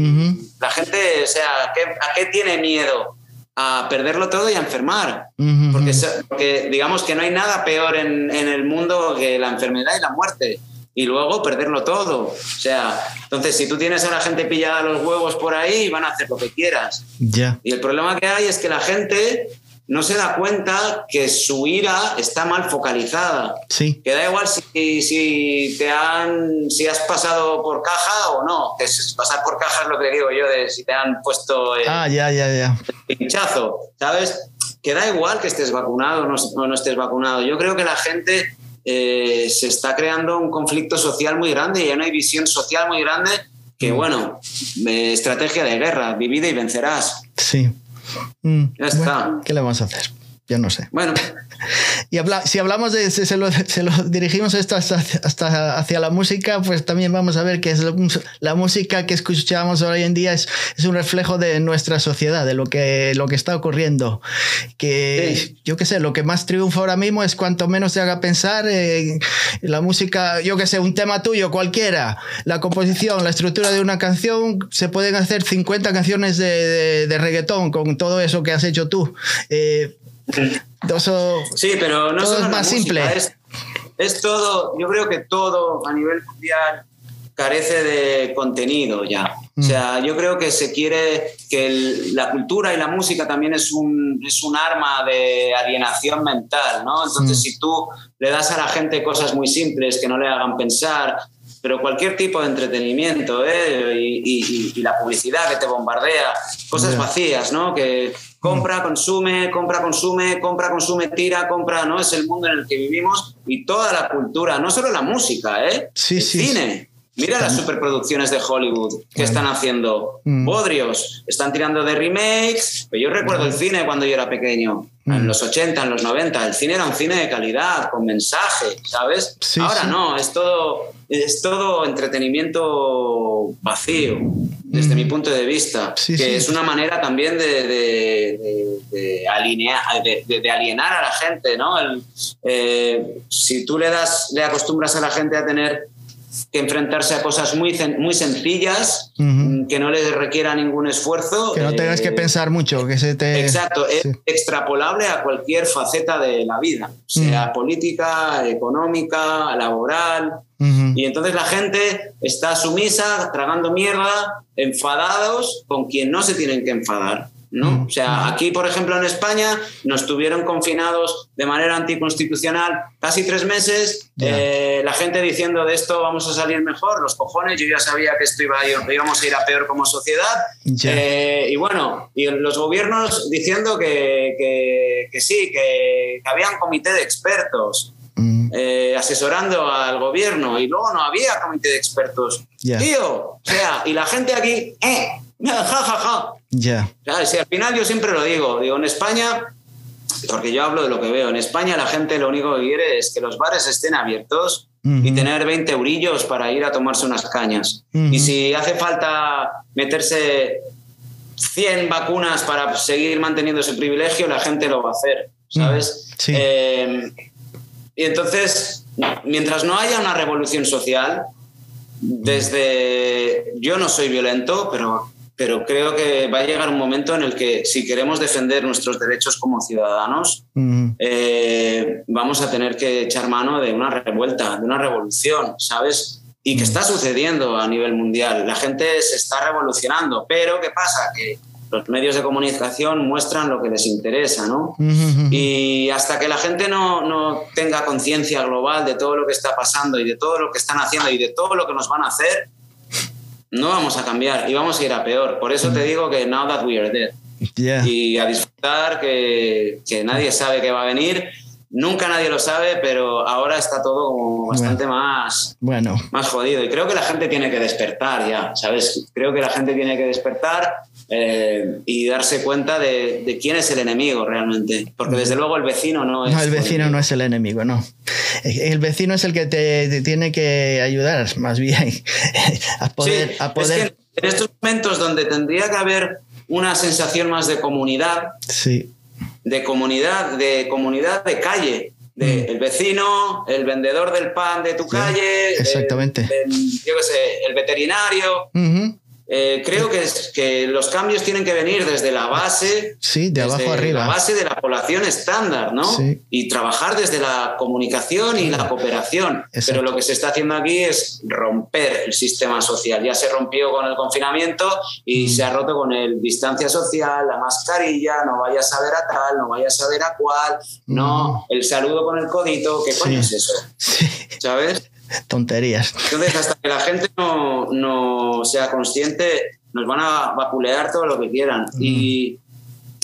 la gente, o sea, ¿a qué, a qué tiene miedo? A perderlo todo y a enfermar. Porque, digamos que no hay nada peor en, en el mundo que la enfermedad y la muerte. Y luego perderlo todo. O sea, entonces si tú tienes a la gente pillada los huevos por ahí, van a hacer lo que quieras. Ya. Y el problema que hay es que la gente no se da cuenta que su ira está mal focalizada. Sí. Que da igual si, si te han si has pasado por caja o no. Que pasar por caja es lo que digo yo de si te han puesto el Ah, ya, ya, ya. pinchazo, ¿sabes? Que da igual que estés vacunado o no, o no estés vacunado. Yo creo que la gente eh, se está creando un conflicto social muy grande y hay una división social muy grande que, bueno, eh, estrategia de guerra, divide y vencerás. Sí. Mm, Ya está. bueno, ¿Qué le vamos a hacer? Yo no sé. Bueno, Y habla, si hablamos de, se, se lo, se lo dirigimos esto hasta, hasta hacia la música, pues también vamos a ver que es lo- la música que escuchamos hoy en día es, es un reflejo de nuestra sociedad, de lo que, lo que está ocurriendo. Que Sí. yo qué sé, lo que más triunfa ahora mismo es cuanto menos te haga pensar eh, la música, yo qué sé, un tema tuyo, cualquiera, la composición, la estructura de una canción, se pueden hacer 50 canciones de, de, de reggaetón con todo eso que has hecho tú. Eh, eso- sí, pero no Todo solo es más música, simple. Es, es todo, yo creo que todo a nivel mundial carece de contenido ya. Mm. O sea, yo creo que se quiere que el- la cultura y la música también es un, es un arma de alienación mental, ¿no? Entonces, Mm. si tú le das a la gente cosas muy simples que no le hagan pensar, pero cualquier tipo de entretenimiento, ¿eh? y, y- y la publicidad que te bombardea, cosas vacías, ¿no? Que compra, consume, compra, consume, compra, consume, tira, compra, ¿no? Es el mundo en el que vivimos y toda la cultura, no solo la música, ¿eh? Sí, el sí, cine. Mira las superproducciones de Hollywood que están haciendo. Mm. Bodrios, están tirando de remakes. Pero yo recuerdo el cine cuando yo era pequeño, Mm. en los 80, en los 90. El cine era un cine de calidad, con mensaje, ¿sabes? Sí, Ahora sí. no, es todo, es todo entretenimiento vacío, desde Mm. mi punto de vista. Sí, que es una manera también de, de- de- de alinear, de, alienar a la gente, ¿no? El, eh, si tú le das, le acostumbras a la gente a tener que enfrentarse a cosas muy, muy sencillas, mm, que no les requiera ningún esfuerzo. Que no tengas que eh, pensar mucho, que se te... Exacto, es sí. extrapolable a cualquier faceta de la vida, sea política, económica, laboral. Y entonces la gente está sumisa, tragando mierda, enfadados con quien no se tienen que enfadar. ¿No? Mm. O sea, aquí, por ejemplo, en España, nos tuvieron confinados de manera anticonstitucional casi tres meses. Eh, la gente diciendo de esto vamos a salir mejor, los cojones. Yo ya sabía que esto iba a ir- íbamos a ir a peor como sociedad. Eh, y bueno, y los gobiernos diciendo que, que- que sí, que, que había un comité de expertos Mm, eh, asesorando al gobierno y luego no había comité de expertos. Ya. Tío, o sea, y la gente aquí, eh, ja, ja, ja. Ya. ¿Sabes? Y al final yo siempre lo digo, digo, en España, porque yo hablo de lo que veo, en España la gente lo único que quiere es que los bares estén abiertos y tener 20 eurillos para ir a tomarse unas cañas. Y si hace falta meterse 100 vacunas para seguir manteniendo ese privilegio, la gente lo va a hacer, ¿sabes? Sí. Eh, y entonces, mientras no haya una revolución social, desde... Yo no soy violento, pero, pero creo que va a llegar un momento en el que si queremos defender nuestros derechos como ciudadanos, Ujú. eh, vamos a tener que echar mano de una revuelta, de una revolución, ¿sabes? Y que está sucediendo a nivel mundial. La gente se está revolucionando, pero ¿qué pasa? Que los medios de comunicación muestran lo que les interesa, ¿no? Ujú. Y hasta que la gente no, no tenga conciencia global de todo lo que está pasando y de todo lo que están haciendo y de todo lo que nos van a hacer, no vamos a cambiar y vamos a ir a peor. Por eso te digo que now that we are dead y a disfrutar que, que nadie sabe qué va a venir. Nunca nadie lo sabe, pero ahora está todo como bastante más, Bueno. más jodido. Y creo que la gente tiene que despertar ya, ¿sabes? Creo que la gente tiene que despertar eh, y darse cuenta de, de quién es el enemigo realmente. Porque desde luego el vecino no es. No, el vecino no es el enemigo, no. El vecino es el que te, te tiene que ayudar, más bien, a poder... Sí, a es poder que en estos momentos donde tendría que haber una sensación más de comunidad, Sí, de comunidad, de comunidad de calle, de Mm. el vecino, el vendedor del pan de tu calle, exactamente. el- yo qué sé, el veterinario. Eh, creo que, es- que los cambios tienen que venir desde la base, sí de abajo arriba. la base de la población estándar, ¿no? Sí. Y trabajar desde la comunicación y la cooperación. Exacto. Pero lo que se está haciendo aquí es romper el sistema social. Ya se rompió con el confinamiento y Mm. se ha roto con el distancia social, la mascarilla, no vayas a ver a tal, no vayas a ver a cual, no, el saludo con el codito, ¿qué coño Mm. Es eso? Sí, ¿Sabes? Tonterías. Entonces, hasta que la gente no, no sea consciente, nos van a vapulear todo lo que quieran. Y,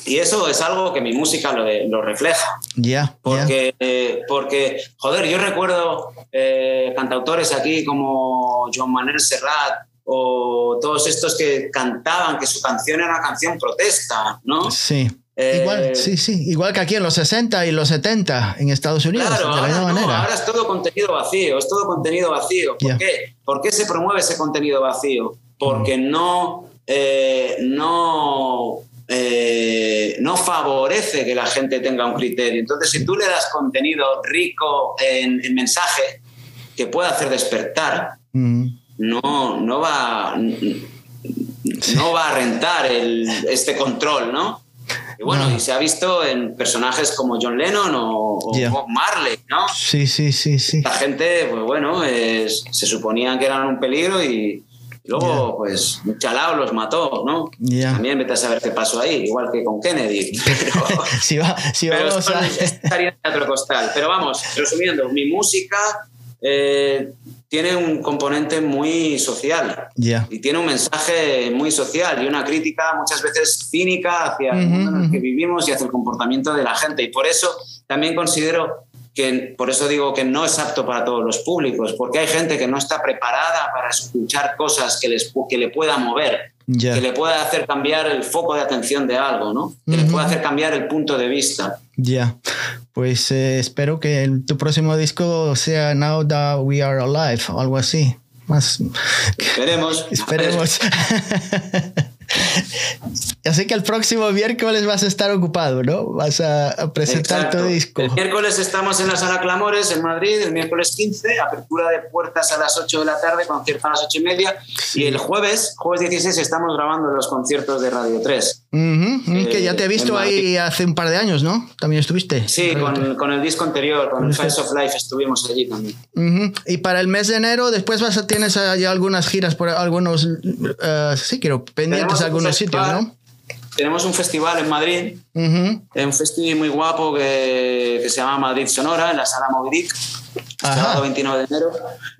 y eso es algo que mi música lo, lo refleja. Ya. Porque, eh, porque, joder, yo recuerdo eh, cantautores aquí como Joan Manuel Serrat o todos estos que cantaban que su canción era una canción protesta, ¿no? Sí. Eh, Igual, sí, sí. Igual que aquí en los 60 y los 70 en Estados Unidos, Claro, de la ahora, misma no, manera. ahora es todo contenido vacío, es todo contenido vacío. ¿Por qué? ¿Por qué se promueve ese contenido vacío? Porque no, eh, no, eh, no favorece que la gente tenga un criterio. Entonces, si tú le das contenido rico en, en mensaje que pueda hacer despertar, Mm, no, no va, no va a rentar el- este control, ¿no? Y bueno, No. y se ha visto en personajes como John Lennon o. Bob Marley, ¿no? Sí, sí, sí, sí. La gente, pues bueno, es- se suponía que eran un peligro y luego, pues, un chalao los mató, ¿no? También vete a saber qué pasó ahí, igual que con Kennedy. Pero, Si, va, si pero vamos son- a... es harina de otro costal. Pero vamos, resumiendo, mi música eh, tiene un componente muy social. Y tiene un mensaje muy social y una crítica muchas veces cínica hacia el mundo en el que vivimos y hacia el comportamiento de la gente. Y por eso también considero que por eso digo que no es apto para todos los públicos, porque hay gente que no está preparada para escuchar cosas que, les, que le pueda mover, Que le pueda hacer cambiar el foco de atención de algo, ¿no? Que le pueda hacer cambiar el punto de vista. Ya, pues eh, espero que el- tu próximo disco sea Now That We Are Alive o algo así. Más, Esperemos. esperemos. Así que el próximo miércoles vas a estar ocupado, ¿no? Vas a, presentar Exacto. tu disco. El miércoles estamos en la Sala Clamores en Madrid, el miércoles 15, apertura de puertas a las 8 de la tarde, concierto a las 8 y media. Y el jueves, jueves 16, estamos grabando los conciertos de Radio 3. Ujú, ujú, que ya te he Eh, visto ahí hace un par de años, ¿no? También estuviste. Sí, con, con el disco anterior, con el este- Face of Life, estuvimos allí también. Y para el mes de enero, después vas a tienes ya algunas giras por algunos, eh, sí, quiero pendientes un algunos sitios, festival. ¿no? Tenemos un festival en Madrid, un festival muy guapo que, que se llama Madrid Sonora, en la Sala Movidic, Ajá. sábado 29 de enero,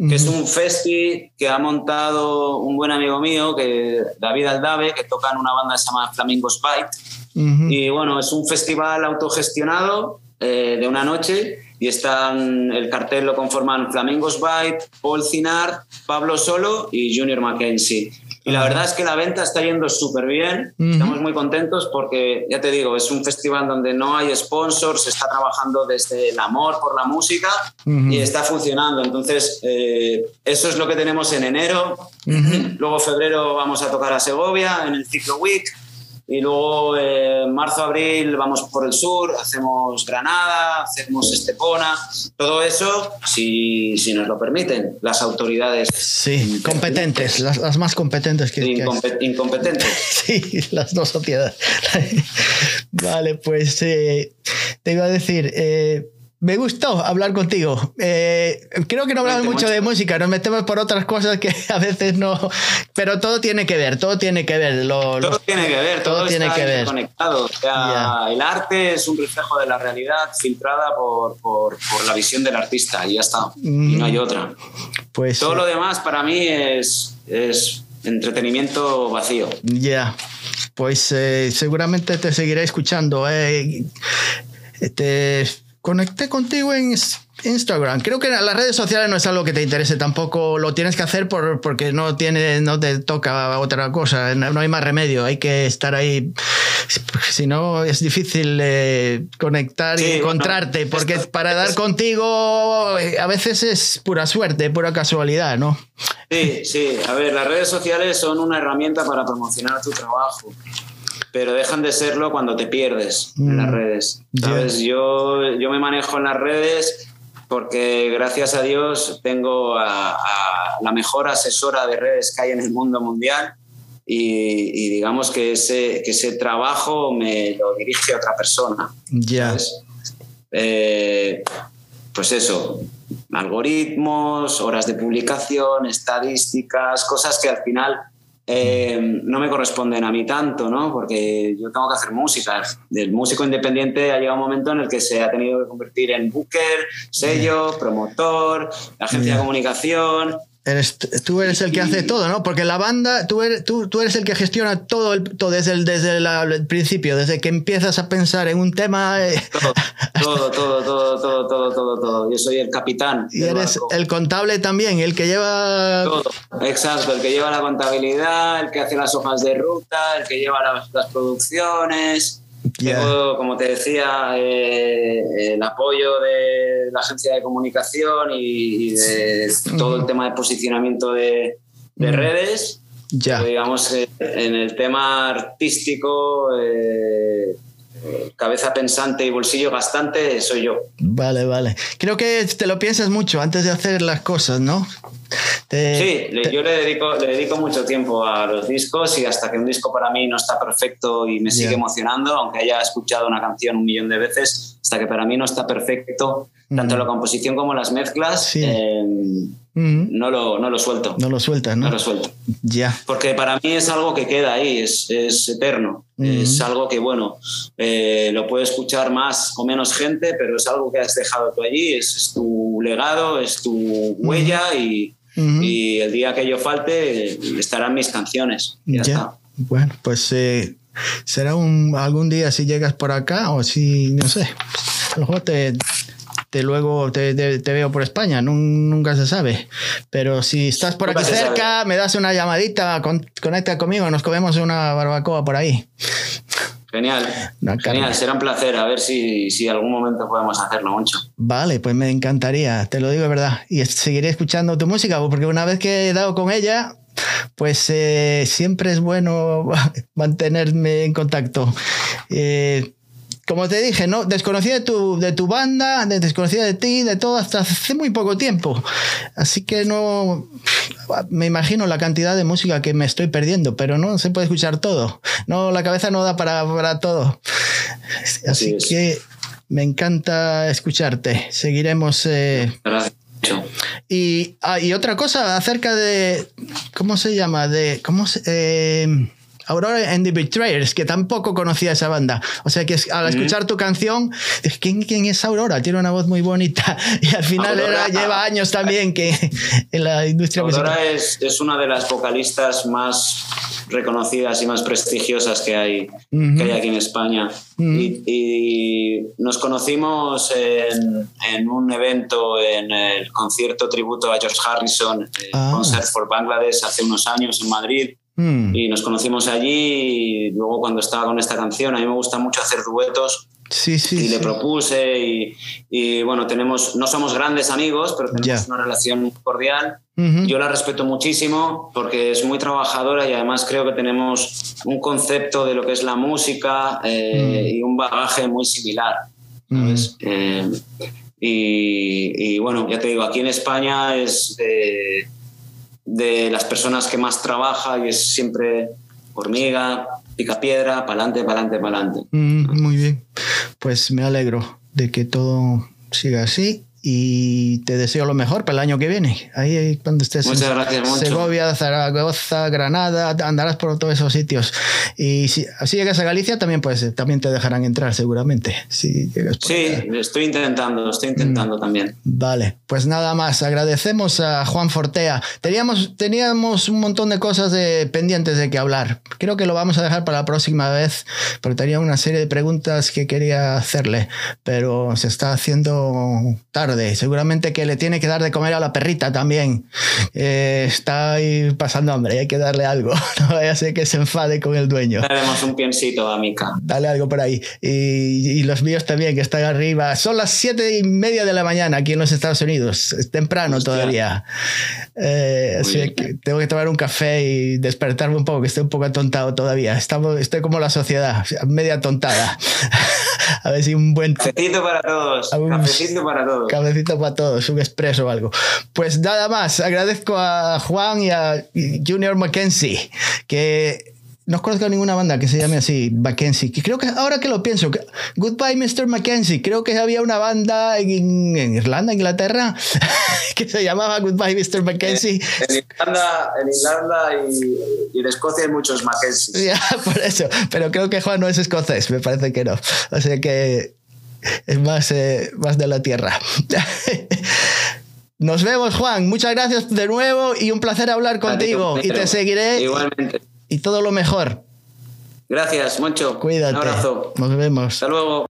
que es un festi que ha montado un buen amigo mío, que David Aldave, que toca en una banda que se llama Flamingos Bite. Ujú. Y bueno, es un festival autogestionado eh, de una noche y están, el cartel lo conforman Flamingos Bite, Paul Cinard, Pablo Solo y Junior Mackenzie. Y la verdad es que la venta está yendo súper bien. Estamos muy contentos porque, ya te digo, es un festival donde no hay sponsors, se está trabajando desde el amor por la música y está funcionando. Entonces, eh, eso es lo que tenemos en enero. Luego, febrero, vamos a tocar a Segovia en el Ciclo Week. Y luego, eh, marzo, abril, vamos por el sur, hacemos Granada, hacemos Estepona. Todo eso, si, si nos lo permiten, las autoridades Sí, competentes, las, las más competentes que, incompetentes. Sí, las dos sociedades. Vale, pues eh, te iba a decir, eh, me gustó hablar contigo. Eh, creo que no hablamos mucho mucho. de música, nos metemos por otras cosas que a veces no, pero todo tiene que ver, todo tiene que ver. Lo- Todo lo- tiene que ver, todo, todo tiene está que ver. conectado. O sea, el arte es un reflejo de la realidad filtrada por, por, por la visión del artista y ya está. Y no hay otra. pues Todo eh, lo demás para mí es, es entretenimiento vacío. Ya, pues eh, seguramente te seguiré escuchando. eh. Te conecté contigo en Ins- Instagram. Creo que las redes sociales no es algo que te interese tampoco. Lo tienes que hacer por, porque no, tiene, no te toca otra cosa. No, hay más remedio. Hay que estar ahí. Si no, es difícil eh, conectar Sí, y bueno, encontrarte. Porque esto- para dar contigo eh, a veces es pura suerte, pura casualidad, ¿no? Sí, sí. A ver, las redes sociales son una herramienta para promocionar tu trabajo, pero dejan de serlo cuando te pierdes en Mm. las redes. Ya. ¿Sabes? Yo, yo me manejo en las redes porque gracias a Dios tengo a, a la mejor asesora de redes que hay en el mundo mundial y, y digamos que ese, que ese trabajo me lo dirige otra persona. Ya. Eh, pues eso, algoritmos, horas de publicación, estadísticas, cosas que al final eh, no me corresponden a mí tanto, ¿no? Porque yo tengo que hacer música. El músico independiente ha llegado un momento en el que se ha tenido que convertir en booker, sello, promotor, agencia de comunicación. Eres, tú eres el que hace todo, ¿no? Porque la banda, tú eres, tú, tú eres el que gestiona todo, el, todo desde, el, desde la- el principio, desde que empiezas a pensar en un tema eh, Todo, todo, todo, todo, todo, todo, todo, todo. Yo soy el capitán. y eres barco. el contable también, el que lleva... Todo, exacto, el que lleva la contabilidad, el que hace las hojas de ruta, el que lleva las, las producciones. Tengo, como te decía, eh, el apoyo de la agencia de comunicación y, y de todo el tema de posicionamiento de, redes. Ya, digamos que en el tema artístico, eh, eh, cabeza pensante y bolsillo gastante, soy yo. vale, vale. Creo que te lo piensas mucho antes de hacer las cosas, ¿no? Te- Sí, te- yo le dedico, le dedico mucho tiempo a los discos y hasta que un disco para mí no está perfecto y me sigue emocionando, aunque haya escuchado una canción un millón de veces, hasta que para mí no está perfecto, tanto Mm. la composición como las mezclas, Sí. eh, No, lo, no lo suelto. No lo sueltas, No ¿no? lo suelto. Ya. Porque para mí es algo que queda ahí, es, es eterno. Es algo que, bueno, eh, lo puede escuchar más o menos gente, pero es algo que has dejado tú allí, es, es tu legado, es tu huella y, el día que yo falte estarán mis canciones. Ya, Ya. está. Bueno, pues eh, será un, algún día si llegas por acá o si, no sé, a lo mejor te, te luego te, te- te veo por España, nun- nunca se sabe. Pero si estás por Nunca aquí sabe. cerca, me das una llamadita, con- conecta conmigo, nos comemos una barbacoa por ahí. Genial. Genial, será un placer. A ver si, si algún momento podemos hacerlo, Moncho. Vale, pues me encantaría, te lo digo de verdad. Y seguiré escuchando tu música, porque una vez que he dado con ella, pues eh, siempre es bueno mantenerme en contacto. Eh, como te dije, ¿no? Desconocía de tu, de tu banda, de- de ti, de todo, hasta hace muy poco tiempo. Así que no. Me imagino la cantidad de música que me estoy perdiendo, pero no se puede escuchar todo. No, la cabeza no da para, para todo. Así que me encanta escucharte. Seguiremos. eh, y, ah, y otra cosa acerca de. ¿Cómo se llama? De. ¿Cómo se.? eh, Aurora and the Betrayers, que tampoco conocía esa banda. O sea que al escuchar tu canción, dije, ¿quién, ¿quién es Aurora? Tiene una voz muy bonita. Y al final Aurora- era- lleva años también que en la industria musical. Aurora es, es una de las vocalistas más reconocidas y más prestigiosas que hay, Ujú. que hay aquí en España. Ujú. y, y nos conocimos en, en un evento, en el concierto tributo a George Harrison, eh, Ah. Concert for Bangladesh, hace unos años en Madrid. Mm, Y nos conocimos allí y luego cuando estaba con esta canción, a mí me gusta mucho hacer duetos sí, sí. y le sí. propuse y, y, bueno, tenemos, no somos grandes amigos, pero tenemos Ya. una relación cordial. Ujú. Yo la respeto muchísimo porque es muy trabajadora y además creo que tenemos un concepto de lo que es la música eh, y un bagaje muy similar. ¿sabes? Eh, y, y, bueno, ya te digo, aquí en España es de, de las personas que más trabaja y es siempre hormiga, pica piedra, pa'lante, pa'lante, pa'lante. Mm, muy bien. Pues me alegro de que todo siga así y te deseo lo mejor para el año que viene. Ahí cuando estés Muchas en gracias. Segovia, Zaragoza, Granada, andarás por todos esos sitios. Y si así llegas a Galicia, también pues también te dejarán entrar seguramente. Si llegas por Sí, estoy intentando, estoy intentando también. Vale, pues nada más. Agradecemos a Juan Fortea. Teníamos, teníamos un montón de cosas de- pendientes de que hablar. Creo que lo vamos a dejar para la próxima vez, porque tenía una serie de preguntas que quería hacerle, pero se está haciendo tarde. Seguramente que le tiene que dar de comer a la perrita también. Eh, está ahí pasando hambre, hay que darle algo. No vaya a ser que se enfade con el dueño. Daremos un piensito a Mica. Dale algo por ahí. Y, y los míos también, que están arriba. Son las siete y media de la mañana aquí en los Estados Unidos. Es temprano Hostia. todavía. Eh, así bien. que tengo que tomar un café y despertarme un poco, que estoy un poco atontado todavía. Estamos, estoy como la sociedad, media tontada. a ver si un buen Cafecito para todos. Algún- Cafecito para todos. Cabecito para todos, un expreso o algo. Pues nada más, agradezco a Juan y a Junior Mackenzie, que no conozco ninguna banda que se llame así, Mackenzie. Que creo que ahora que lo pienso, que- Goodbye Mr. Mackenzie, creo que había una banda en, en Irlanda, Inglaterra, que se llamaba Goodbye Mr. Mackenzie. En Irlanda, en Irlanda y, y en Escocia hay muchos Mackenzie. Ya, por eso. Pero creo que Juan no es escocés, me parece que no. O sea que es más, eh, más de la tierra. Nos vemos, Juan. Muchas gracias de nuevo y un placer hablar contigo. Y te seguiré Igualmente. y todo lo mejor. Gracias, Moncho. Cuídate. Un abrazo. Nos vemos. Hasta luego.